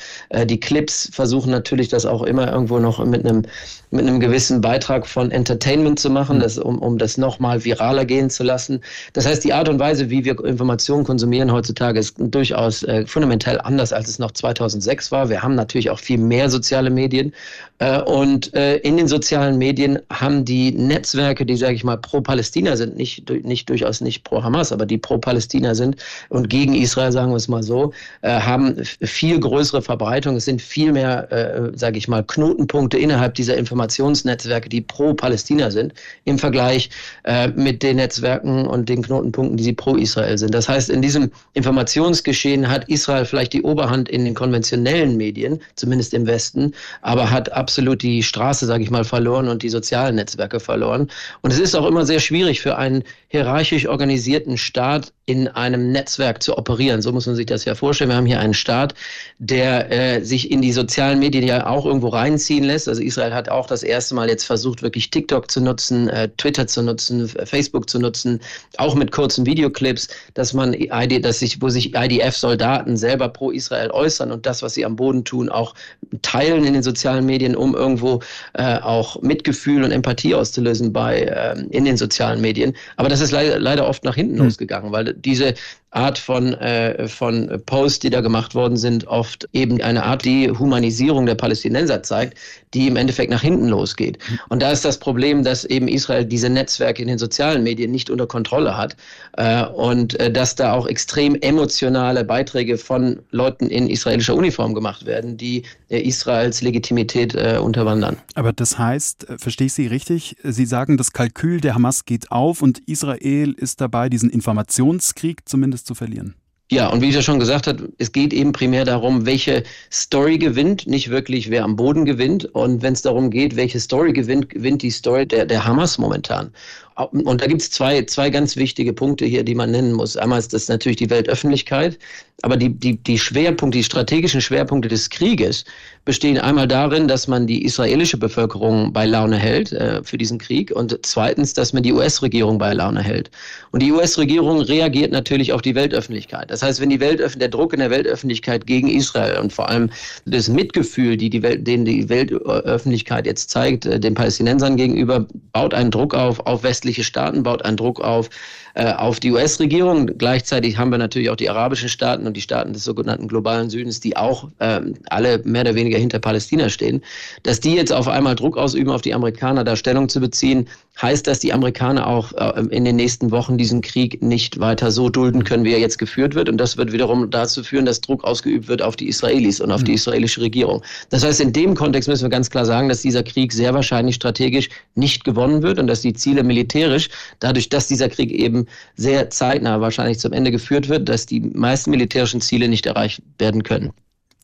die Clips versuchen natürlich das auch immer irgendwo noch mit einem mit einem gewissen Beitrag von Entertainment zu machen, mhm. das, um, um das nochmal viraler gehen zu lassen. Das heißt, die Art und Weise, wie wir Informationen konsumieren heutzutage, ist durchaus äh, fundamental anders, als es noch 2006 war. Wir haben natürlich auch viel mehr soziale Medien. Äh, und äh, in den sozialen Medien haben die Netzwerke, die, sage ich mal, pro-Palästina sind, nicht, nicht durchaus nicht pro-Hamas, aber die pro-Palästina sind und gegen Israel, sagen wir es mal so, äh, haben viel größere Verbreitung. Es sind viel mehr, äh, sage ich mal, Knotenpunkte innerhalb dieser Informationen Informationsnetzwerke, die pro Palästina sind, im Vergleich äh, mit den Netzwerken und den Knotenpunkten, die sie pro Israel sind. Das heißt, in diesem Informationsgeschehen hat Israel vielleicht die Oberhand in den konventionellen Medien, zumindest im Westen, aber hat absolut die Straße, sage ich mal, verloren und die sozialen Netzwerke verloren. Und es ist auch immer sehr schwierig für einen hierarchisch organisierten Staat in einem Netzwerk zu operieren. So muss man sich das ja vorstellen. Wir haben hier einen Staat, der äh, sich in die sozialen Medien ja auch irgendwo reinziehen lässt. Also Israel hat auch das erste Mal jetzt versucht, wirklich TikTok zu nutzen, äh, Twitter zu nutzen, Facebook zu nutzen, auch mit kurzen Videoclips, dass man ID, dass sich, wo sich IDF-Soldaten selber pro Israel äußern und das, was sie am Boden tun, auch teilen in den sozialen Medien, um irgendwo äh, auch Mitgefühl und Empathie auszulösen bei äh, in den sozialen Medien. Aber das ist leider, leider oft nach hinten mhm. losgegangen, weil diese Art von, äh, von Posts, die da gemacht worden sind, oft eben eine Art die Humanisierung der Palästinenser zeigt, die im Endeffekt nach hinten losgeht. Und da ist das Problem, dass eben Israel diese Netzwerke in den sozialen Medien nicht unter Kontrolle hat äh, und äh, dass da auch extrem emotionale Beiträge von Leuten in israelischer Uniform gemacht werden, die äh, Israels Legitimität äh, unterwandern. Aber das heißt, äh, verstehe ich Sie richtig? Sie sagen, das Kalkül der Hamas geht auf und Israel ist dabei, diesen Informationskrieg zumindest zu verlieren. Ja, und wie ich ja schon gesagt habe, es geht eben primär darum, welche Story gewinnt, nicht wirklich wer am Boden gewinnt. Und wenn es darum geht, welche Story gewinnt, gewinnt die Story der, der Hamas momentan. Und da gibt es zwei, zwei ganz wichtige Punkte hier, die man nennen muss. Einmal ist das natürlich die Weltöffentlichkeit, aber die, die, die Schwerpunkte, die strategischen Schwerpunkte des Krieges bestehen einmal darin, dass man die israelische Bevölkerung bei Laune hält äh, für diesen Krieg und zweitens, dass man die US-Regierung bei Laune hält. Und die US-Regierung reagiert natürlich auf die Weltöffentlichkeit. Das heißt, wenn die Weltöff der Druck in der Weltöffentlichkeit gegen Israel und vor allem das Mitgefühl, die die Welt, den die Weltöffentlichkeit jetzt zeigt, äh, den Palästinensern gegenüber, baut einen Druck auf, auf westliche Staaten, baut einen Druck auf äh, auf die US-Regierung. Gleichzeitig haben wir natürlich auch die arabischen Staaten und die Staaten des sogenannten globalen Südens, die auch ähm, alle mehr oder weniger hinter Palästina stehen. Dass die jetzt auf einmal Druck ausüben, auf die Amerikaner da Stellung zu beziehen, heißt, dass die Amerikaner auch äh, in den nächsten Wochen diesen Krieg nicht weiter so dulden können, wie er jetzt geführt wird. Und das wird wiederum dazu führen, dass Druck ausgeübt wird auf die Israelis und auf die mhm. israelische Regierung. Das heißt, in dem Kontext müssen wir ganz klar sagen, dass dieser Krieg sehr wahrscheinlich strategisch nicht gewonnen wird und dass die Ziele militärisch, dadurch, dass dieser Krieg eben sehr zeitnah wahrscheinlich zum Ende geführt wird, dass die meisten militärischen Ziele nicht erreicht werden können.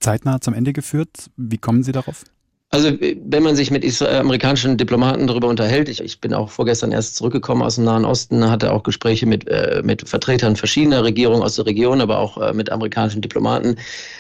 Zeitnah zum Ende geführt? Wie kommen Sie darauf? Also wenn man sich mit amerikanischen Diplomaten darüber unterhält, ich, ich, bin auch vorgestern erst zurückgekommen aus dem Nahen Osten, hatte auch Gespräche mit, äh, mit Vertretern verschiedener Regierungen aus der Region, aber auch äh, mit amerikanischen Diplomaten.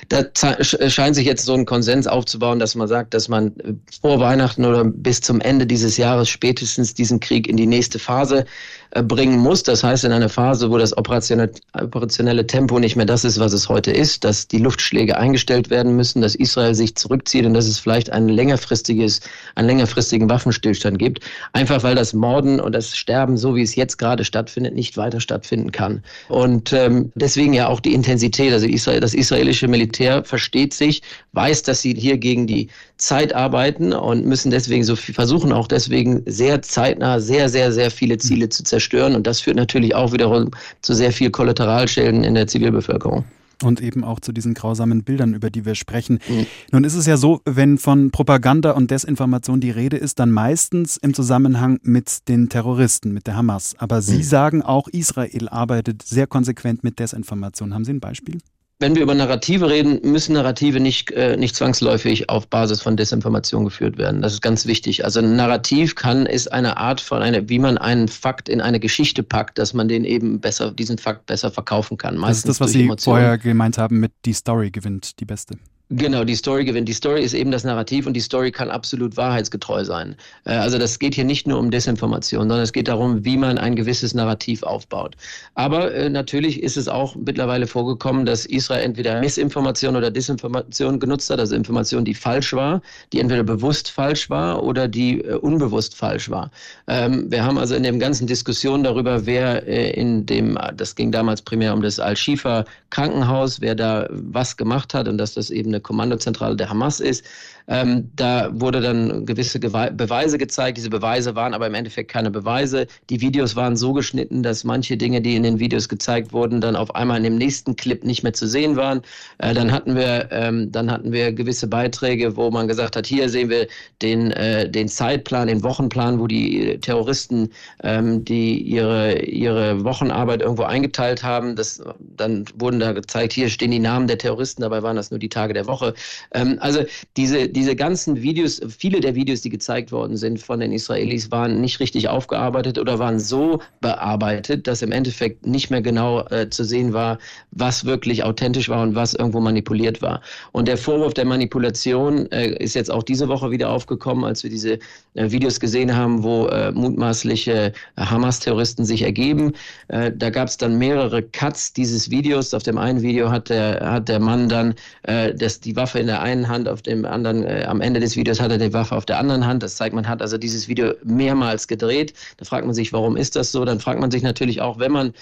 Da scheint sich jetzt so ein Konsens aufzubauen, dass man sagt, dass man äh, vor Weihnachten oder bis zum Ende dieses Jahres spätestens diesen Krieg in die nächste Phase äh, bringen muss. Das heißt, in einer Phase, wo das operationelle, operationelle Tempo nicht mehr das ist, was es heute ist, dass die Luftschläge eingestellt werden müssen, dass Israel sich zurückzieht und dass es vielleicht ein längerfristiges, einen längerfristigen Waffenstillstand gibt. Einfach weil das Morden und das Sterben, so wie es jetzt gerade stattfindet, nicht weiter stattfinden kann. Und ähm, deswegen ja auch die Intensität. Also Israel, das israelische Militär versteht sich, weiß, dass sie hier gegen die Zeit arbeiten und müssen deswegen so viel, versuchen auch deswegen sehr zeitnah sehr, sehr, sehr viele Ziele zu zerstören. Und das führt natürlich auch wiederum zu sehr viel Kollateralschäden in der Zivilbevölkerung. Und eben auch zu diesen grausamen Bildern, über die wir sprechen. Mhm. Nun ist es ja so, wenn von Propaganda und Desinformation die Rede ist, dann meistens im Zusammenhang mit den Terroristen, mit der Hamas. Aber Sie mhm. sagen auch, Israel arbeitet sehr konsequent mit Desinformation. Haben Sie ein Beispiel? Wenn wir über Narrative reden, müssen Narrative nicht, äh, nicht zwangsläufig auf Basis von Desinformation geführt werden. Das ist ganz wichtig. Also ein Narrativ kann, ist eine Art von eine, wie man einen Fakt in eine Geschichte packt, dass man den eben besser, diesen Fakt besser verkaufen kann. Meistens das ist das, was Sie vorher gemeint haben mit die Story gewinnt die beste. Genau, die Story gewinnt. Die Story ist eben das Narrativ und die Story kann absolut wahrheitsgetreu sein. Äh, also das geht hier nicht nur um Desinformation, sondern es geht darum, wie man ein gewisses Narrativ aufbaut. Aber äh, natürlich ist es auch mittlerweile vorgekommen, dass Israel entweder Missinformation oder Desinformation genutzt hat, also Information, die falsch war, die entweder bewusst falsch war oder die äh, unbewusst falsch war. Ähm, wir haben also in den ganzen Diskussionen darüber, wer äh, in dem, das ging damals primär um das Al-Shifa Krankenhaus, wer da was gemacht hat und dass das eben eine Kommandozentrale der Hamas ist. Ähm, da wurde dann gewisse Gewe Beweise gezeigt. Diese Beweise waren aber im Endeffekt keine Beweise. Die Videos waren so geschnitten, dass manche Dinge, die in den Videos gezeigt wurden, dann auf einmal in dem nächsten Clip nicht mehr zu sehen waren. Äh, dann hatten wir, ähm, dann hatten wir gewisse Beiträge, wo man gesagt hat, hier sehen wir den, äh, den Zeitplan, den Wochenplan, wo die Terroristen, ähm, die ihre, ihre Wochenarbeit irgendwo eingeteilt haben. Das, dann wurden da gezeigt, hier stehen die Namen der Terroristen, dabei waren das nur die Tage der Woche. Ähm, also diese, diese ganzen Videos, viele der Videos, die gezeigt worden sind von den Israelis, waren nicht richtig aufgearbeitet oder waren so bearbeitet, dass im Endeffekt nicht mehr genau äh, zu sehen war, was wirklich authentisch war und was irgendwo manipuliert war. Und der Vorwurf der Manipulation äh, ist jetzt auch diese Woche wieder aufgekommen, als wir diese äh, Videos gesehen haben, wo äh, mutmaßliche Hamas-Terroristen sich ergeben. Äh, da gab es dann mehrere Cuts dieses Videos. Auf dem einen Video hat der, hat der Mann dann äh, die Waffe in der einen Hand, auf dem anderen äh, am Ende des Videos hat er die Waffe auf der anderen Hand. Das zeigt, man hat also dieses Video mehrmals gedreht. Da fragt man sich, warum ist das so? Dann fragt man sich natürlich auch, wenn man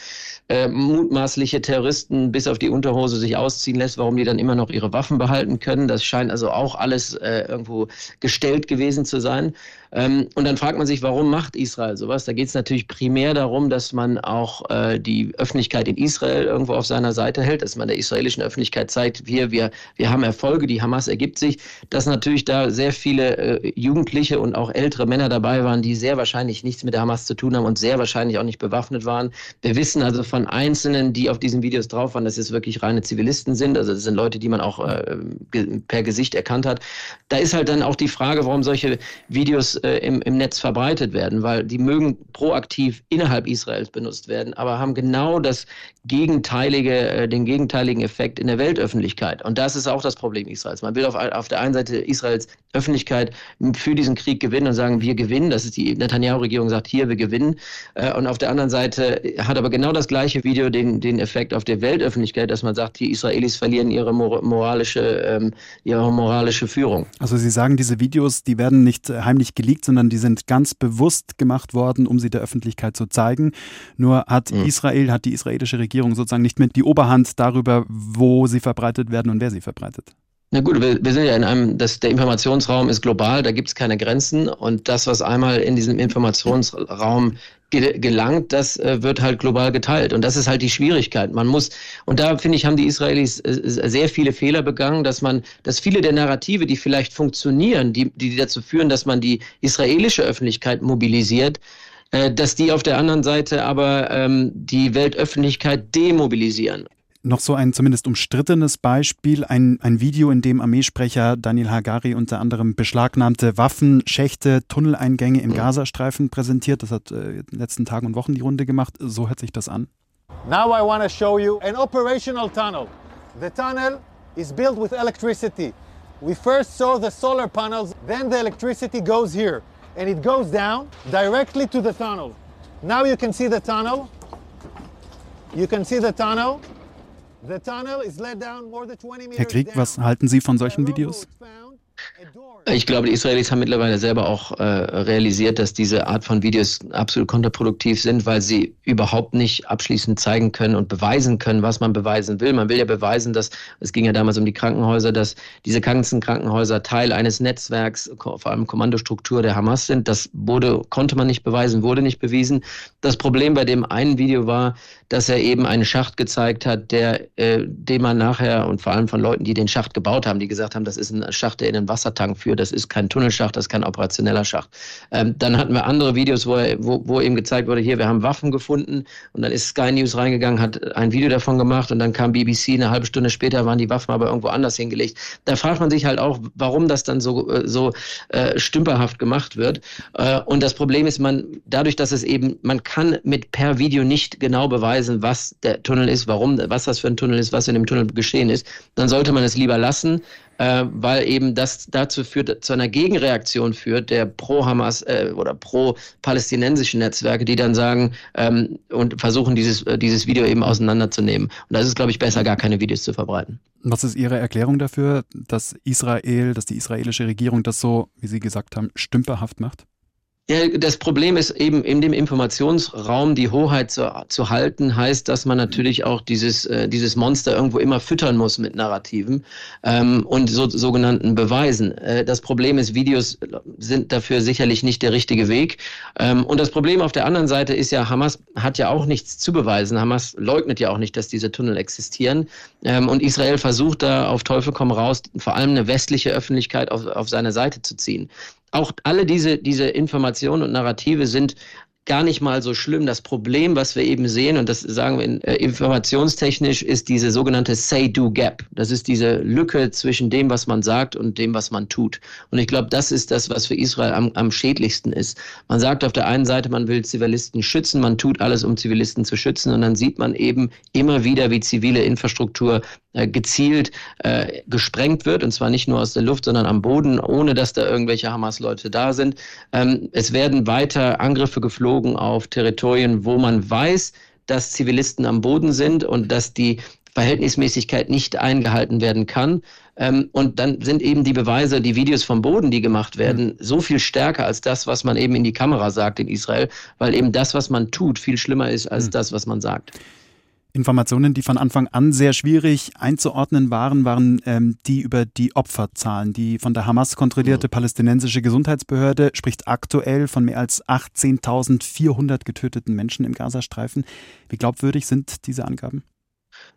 äh, mutmaßliche Terroristen bis auf die Unterhose sich ausziehen lässt, warum die dann immer noch ihre Waffen behalten können. Das scheint also auch alles äh, irgendwo gestellt gewesen zu sein. Ähm, und dann fragt man sich, warum macht Israel sowas? Da geht es natürlich primär darum, dass man auch äh, die Öffentlichkeit in Israel irgendwo auf seiner Seite hält, dass man der israelischen Öffentlichkeit zeigt, wir, wir, wir haben Erfolge, die Hamas ergibt sich, dass natürlich da sehr viele äh, Jugendliche und auch ältere Männer dabei waren, die sehr wahrscheinlich nichts mit der Hamas zu tun haben und sehr wahrscheinlich auch nicht bewaffnet waren. Wir wissen also von Einzelnen, die auf diesen Videos drauf waren, dass es wirklich reine Zivilisten sind. Also das sind Leute, die man auch äh, per Gesicht erkannt hat. Da ist halt dann auch die Frage, warum solche Videos äh, im, im Netz verbreitet werden, weil die mögen proaktiv innerhalb Israels benutzt werden, aber haben genau das gegenteilige, äh, den gegenteiligen Effekt in der Weltöffentlichkeit. Und das ist auch das das Problem Israels. Man will auf, auf der einen Seite Israels Öffentlichkeit für diesen Krieg gewinnen und sagen, wir gewinnen. Das ist die Netanyahu-Regierung sagt, hier, wir gewinnen. Äh, und auf der anderen Seite hat aber genau das gleiche Video den, den Effekt auf der Weltöffentlichkeit, dass man sagt, die Israelis verlieren ihre moralische, ähm, ihre moralische Führung. Also Sie sagen, diese Videos, die werden nicht heimlich geleakt, sondern die sind ganz bewusst gemacht worden, um sie der Öffentlichkeit zu zeigen. Nur hat mhm. Israel, hat die israelische Regierung sozusagen nicht mehr die Oberhand darüber, wo sie verbreitet werden und wer sie verbreitet. Na gut, wir, wir sind ja in einem, das, der Informationsraum ist global, da gibt es keine Grenzen und das, was einmal in diesem Informationsraum ge gelangt, das äh, wird halt global geteilt und das ist halt die Schwierigkeit. Man muss, und da finde ich, haben die Israelis äh, sehr viele Fehler begangen, dass man, dass viele der Narrative, die vielleicht funktionieren, die, die dazu führen, dass man die israelische Öffentlichkeit mobilisiert, äh, dass die auf der anderen Seite aber ähm, die Weltöffentlichkeit demobilisieren noch so ein zumindest umstrittenes Beispiel, ein, ein Video, in dem Armeesprecher Daniel Hagari unter anderem beschlagnahmte Waffen, Schächte, Tunneleingänge im Gazastreifen präsentiert. Das hat äh, in den letzten Tagen und Wochen die Runde gemacht. So hört sich das an. Now I want to show you an operational tunnel. The tunnel is built with electricity. We first saw the solar panels, then the electricity goes here and it goes down directly to the tunnel. Now you can see the tunnel. You can see the tunnel. Herr Krieg, was halten Sie von solchen Videos? Ich glaube, die Israelis haben mittlerweile selber auch äh, realisiert, dass diese Art von Videos absolut kontraproduktiv sind, weil sie überhaupt nicht abschließend zeigen können und beweisen können, was man beweisen will. Man will ja beweisen, dass, es ging ja damals um die Krankenhäuser, dass diese ganzen Krankenhäuser Teil eines Netzwerks, vor allem Kommandostruktur der Hamas sind. Das wurde, konnte man nicht beweisen, wurde nicht bewiesen. Das Problem bei dem einen Video war, dass er eben einen Schacht gezeigt hat, der, äh, den man nachher und vor allem von Leuten, die den Schacht gebaut haben, die gesagt haben, das ist ein Schacht, der in den Wassertank führt, das ist kein Tunnelschacht, das ist kein operationeller Schacht. Ähm, dann hatten wir andere Videos, wo, er, wo, wo eben gezeigt wurde, hier, wir haben Waffen gefunden und dann ist Sky News reingegangen, hat ein Video davon gemacht und dann kam BBC, eine halbe Stunde später waren die Waffen aber irgendwo anders hingelegt. Da fragt man sich halt auch, warum das dann so, äh, so äh, stümperhaft gemacht wird. Äh, und das Problem ist, man, dadurch, dass es eben, man kann mit per Video nicht genau beweisen, was der Tunnel ist, warum, was das für ein Tunnel ist, was in dem Tunnel geschehen ist, dann sollte man es lieber lassen äh, weil eben das dazu führt, zu einer Gegenreaktion führt der pro-Hamas äh, oder pro-palästinensischen Netzwerke, die dann sagen ähm, und versuchen, dieses, äh, dieses Video eben auseinanderzunehmen. Und da ist es, glaube ich, besser, gar keine Videos zu verbreiten. Was ist Ihre Erklärung dafür, dass Israel, dass die israelische Regierung das so, wie Sie gesagt haben, stümperhaft macht? Ja, das Problem ist eben in dem Informationsraum die Hoheit zu, zu halten, heißt, dass man natürlich auch dieses, äh, dieses Monster irgendwo immer füttern muss mit Narrativen ähm, und so, sogenannten Beweisen. Äh, das Problem ist, Videos sind dafür sicherlich nicht der richtige Weg. Ähm, und das Problem auf der anderen Seite ist ja, Hamas hat ja auch nichts zu beweisen. Hamas leugnet ja auch nicht, dass diese Tunnel existieren. Ähm, und Israel versucht da auf Teufel komm raus, vor allem eine westliche Öffentlichkeit auf, auf seine Seite zu ziehen auch alle diese, diese Informationen und Narrative sind gar nicht mal so schlimm. Das Problem, was wir eben sehen, und das sagen wir äh, informationstechnisch, ist diese sogenannte Say-Do-Gap. Das ist diese Lücke zwischen dem, was man sagt und dem, was man tut. Und ich glaube, das ist das, was für Israel am, am schädlichsten ist. Man sagt auf der einen Seite, man will Zivilisten schützen, man tut alles, um Zivilisten zu schützen, und dann sieht man eben immer wieder, wie zivile Infrastruktur äh, gezielt äh, gesprengt wird, und zwar nicht nur aus der Luft, sondern am Boden, ohne dass da irgendwelche Hamas-Leute da sind. Ähm, es werden weiter Angriffe geflogen auf Territorien, wo man weiß, dass Zivilisten am Boden sind und dass die Verhältnismäßigkeit nicht eingehalten werden kann. Ähm, und dann sind eben die Beweise, die Videos vom Boden, die gemacht werden, mhm. so viel stärker als das, was man eben in die Kamera sagt in Israel, weil eben das, was man tut, viel schlimmer ist als mhm. das, was man sagt. Informationen, die von Anfang an sehr schwierig einzuordnen waren, waren ähm, die über die Opferzahlen. Die von der Hamas kontrollierte palästinensische Gesundheitsbehörde spricht aktuell von mehr als 18.400 getöteten Menschen im Gazastreifen. Wie glaubwürdig sind diese Angaben?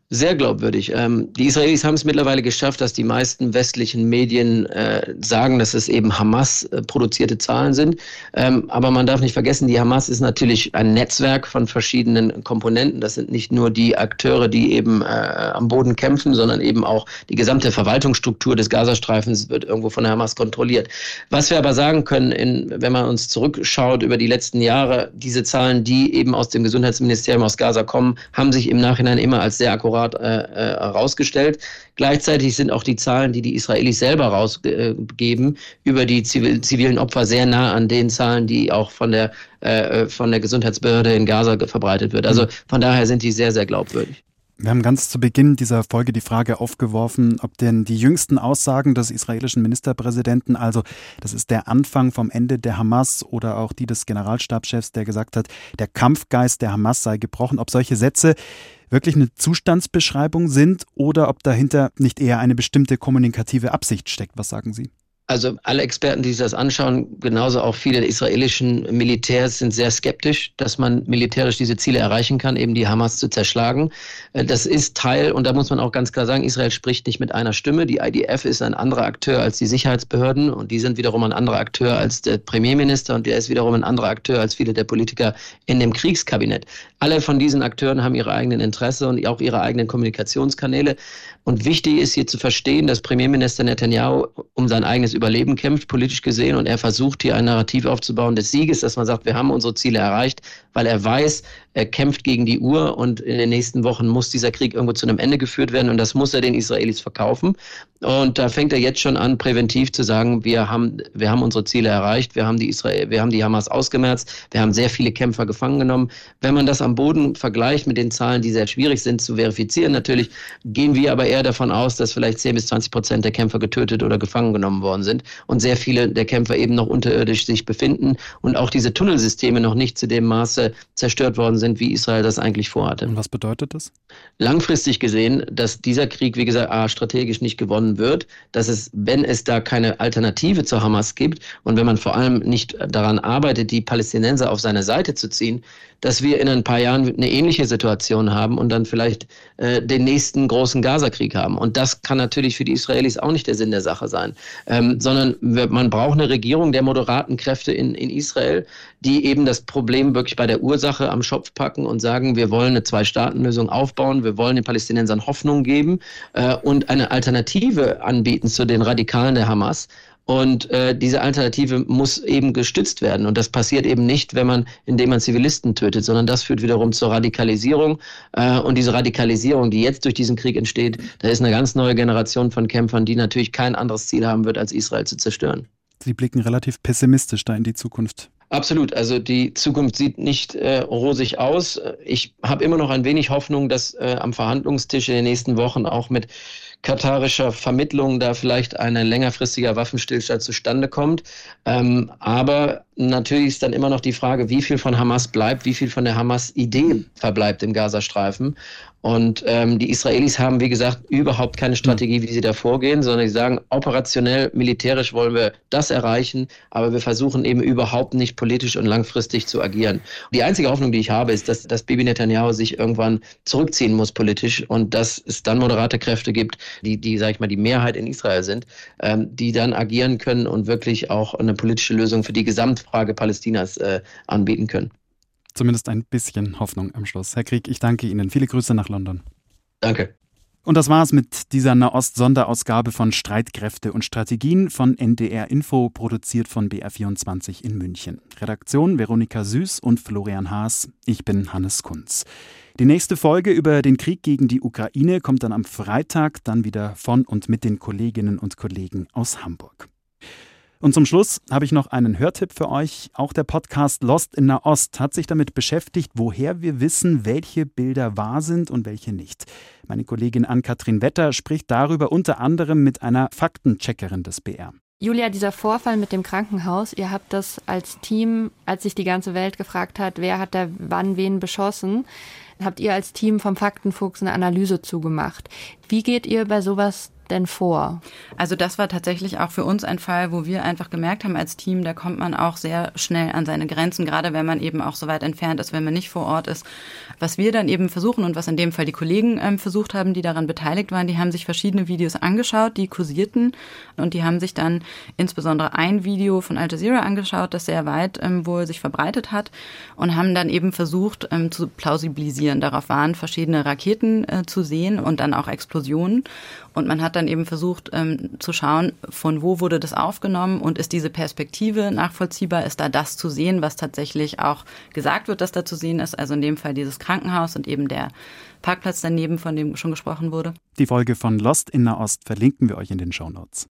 Sehr glaubwürdig. Ähm, die Israelis haben es mittlerweile geschafft, dass die meisten westlichen Medien äh, sagen, dass es eben Hamas äh, produzierte Zahlen sind. Ähm, aber man darf nicht vergessen, die Hamas ist natürlich ein Netzwerk von verschiedenen Komponenten. Das sind nicht nur die Akteure, die eben äh, am Boden kämpfen, sondern eben auch die gesamte Verwaltungsstruktur des Gazastreifens wird irgendwo von der Hamas kontrolliert. Was wir aber sagen können, in, wenn man uns zurückschaut über die letzten Jahre, diese Zahlen, die eben aus dem Gesundheitsministerium aus Gaza kommen, haben sich im Nachhinein immer als sehr akkurat akkurat äh, äh, herausgestellt. Gleichzeitig sind auch die Zahlen, die die Israelis selber rausgeben, über die zivilen Opfer sehr nah an den Zahlen, die auch von der, äh, von der Gesundheitsbehörde in Gaza verbreitet wird. Also von daher sind die sehr, sehr glaubwürdig. Wir haben ganz zu Beginn dieser Folge die Frage aufgeworfen, ob denn die jüngsten Aussagen des israelischen Ministerpräsidenten, also das ist der Anfang vom Ende der Hamas oder auch die des Generalstabschefs, der gesagt hat, der Kampfgeist der Hamas sei gebrochen, ob solche Sätze wirklich eine Zustandsbeschreibung sind oder ob dahinter nicht eher eine bestimmte kommunikative Absicht steckt. Was sagen Sie? Also alle Experten, die sich das anschauen, genauso auch viele der israelischen Militärs sind sehr skeptisch, dass man militärisch diese Ziele erreichen kann, eben die Hamas zu zerschlagen. Äh, das ist Teil, und da muss man auch ganz klar sagen, Israel spricht nicht mit einer Stimme. Die IDF ist ein anderer Akteur als die Sicherheitsbehörden und die sind wiederum ein anderer Akteur als der Premierminister und der ist wiederum ein anderer Akteur als viele der Politiker in dem Kriegskabinett. Alle von diesen Akteuren haben ihre eigenen Interesse und auch ihre eigenen Kommunikationskanäle. Und wichtig ist hier zu verstehen, dass Premierminister Netanyahu um sein eigenes Überleben kämpft, politisch gesehen. Und er versucht hier ein Narrativ aufzubauen des Sieges, dass man sagt, wir haben unsere Ziele erreicht, weil er weiß, er kämpft gegen die Uhr und in den nächsten Wochen muss dieser Krieg irgendwo zu einem Ende geführt werden. Und das muss er den Israelis verkaufen. Und da fängt er jetzt schon an, präventiv zu sagen, wir haben, wir haben unsere Ziele erreicht, wir haben die Israel, wir haben die Hamas ausgemerzt, wir haben sehr viele Kämpfer gefangen genommen. Wenn man das am Boden vergleicht mit den Zahlen, die sehr schwierig sind zu verifizieren, natürlich gehen wir aber eher eher davon aus, dass vielleicht 10 bis 20 Prozent der Kämpfer getötet oder gefangen genommen worden sind und sehr viele der Kämpfer eben noch unterirdisch sich befinden und auch diese Tunnelsysteme noch nicht zu dem Maße zerstört worden sind, wie Israel das eigentlich vorhatte. Und was bedeutet das? Langfristig gesehen, dass dieser Krieg, wie gesagt, A, strategisch nicht gewonnen wird, dass es, wenn es da keine Alternative zur Hamas gibt und wenn man vor allem nicht daran arbeitet, die Palästinenser auf seine Seite zu ziehen, dass wir in ein paar Jahren eine ähnliche Situation haben und dann vielleicht äh, den nächsten großen Gazakrieg haben. Und das kann natürlich für die Israelis auch nicht der Sinn der Sache sein, ähm, sondern man braucht eine Regierung der moderaten Kräfte in, in Israel, die eben das Problem wirklich bei der Ursache am Schopf packen und sagen, wir wollen eine Zwei-Staaten-Lösung aufbauen, wir wollen den Palästinensern Hoffnung geben äh, und eine Alternative anbieten zu den Radikalen der Hamas. Und äh, diese Alternative muss eben gestützt werden. Und das passiert eben nicht, wenn man, indem man Zivilisten tötet, sondern das führt wiederum zur Radikalisierung. Äh, und diese Radikalisierung, die jetzt durch diesen Krieg entsteht, da ist eine ganz neue Generation von Kämpfern, die natürlich kein anderes Ziel haben wird, als Israel zu zerstören. Sie blicken relativ pessimistisch da in die Zukunft. Absolut. Also die Zukunft sieht nicht äh, rosig aus. Ich habe immer noch ein wenig Hoffnung, dass äh, am Verhandlungstisch in den nächsten Wochen auch mit katarischer Vermittlung da vielleicht ein längerfristiger Waffenstillstand zustande kommt. Ähm, aber natürlich ist dann immer noch die Frage, wie viel von Hamas bleibt, wie viel von der Hamas-Idee verbleibt im Gazastreifen. Und ähm, die Israelis haben, wie gesagt, überhaupt keine Strategie, wie sie da vorgehen, sondern sie sagen, operationell, militärisch wollen wir das erreichen, aber wir versuchen eben überhaupt nicht politisch und langfristig zu agieren. Die einzige Hoffnung, die ich habe, ist, dass, dass Bibi Netanyahu sich irgendwann zurückziehen muss politisch und dass es dann moderate Kräfte gibt, die, die sag ich mal, die Mehrheit in Israel sind, ähm, die dann agieren können und wirklich auch eine politische Lösung für die Gesamtfrage Palästinas äh, anbieten können zumindest ein bisschen Hoffnung am Schluss. Herr Krieg, ich danke Ihnen. Viele Grüße nach London. Danke. Und das war's mit dieser Nahost-Sonderausgabe von Streitkräfte und Strategien von NDR Info, produziert von BR24 in München. Redaktion Veronika Süß und Florian Haas. Ich bin Hannes Kunz. Die nächste Folge über den Krieg gegen die Ukraine kommt dann am Freitag, dann wieder von und mit den Kolleginnen und Kollegen aus Hamburg. Und zum Schluss habe ich noch einen Hörtipp für euch. Auch der Podcast Lost in Nahost hat sich damit beschäftigt, woher wir wissen, welche Bilder wahr sind und welche nicht. Meine Kollegin Ann-Kathrin Wetter spricht darüber unter anderem mit einer Faktencheckerin des BR. Julia, dieser Vorfall mit dem Krankenhaus, ihr habt das als Team, als sich die ganze Welt gefragt hat, wer hat da wann wen beschossen, habt ihr als Team vom Faktenfuchs eine Analyse zugemacht. Wie geht ihr bei sowas denn vor? Also das war tatsächlich auch für uns ein Fall, wo wir einfach gemerkt haben als Team, da kommt man auch sehr schnell an seine Grenzen, gerade wenn man eben auch so weit entfernt ist, wenn man nicht vor Ort ist. Was wir dann eben versuchen und was in dem Fall die Kollegen ähm, versucht haben, die daran beteiligt waren, die haben sich verschiedene Videos angeschaut, die kursierten und die haben sich dann insbesondere ein Video von Al Jazeera angeschaut, das sehr weit ähm, wohl sich verbreitet hat und haben dann eben versucht ähm, zu plausibilisieren. Darauf waren verschiedene Raketen äh, zu sehen und dann auch Explosionen und man hat dann eben versucht ähm, zu schauen, von wo wurde das aufgenommen und ist diese Perspektive nachvollziehbar, ist da das zu sehen, was tatsächlich auch gesagt wird, dass da zu sehen ist, also in dem Fall dieses Krankenhaus und eben der Parkplatz daneben, von dem schon gesprochen wurde. Die Folge von Lost in Nahost verlinken wir euch in den Shownotes.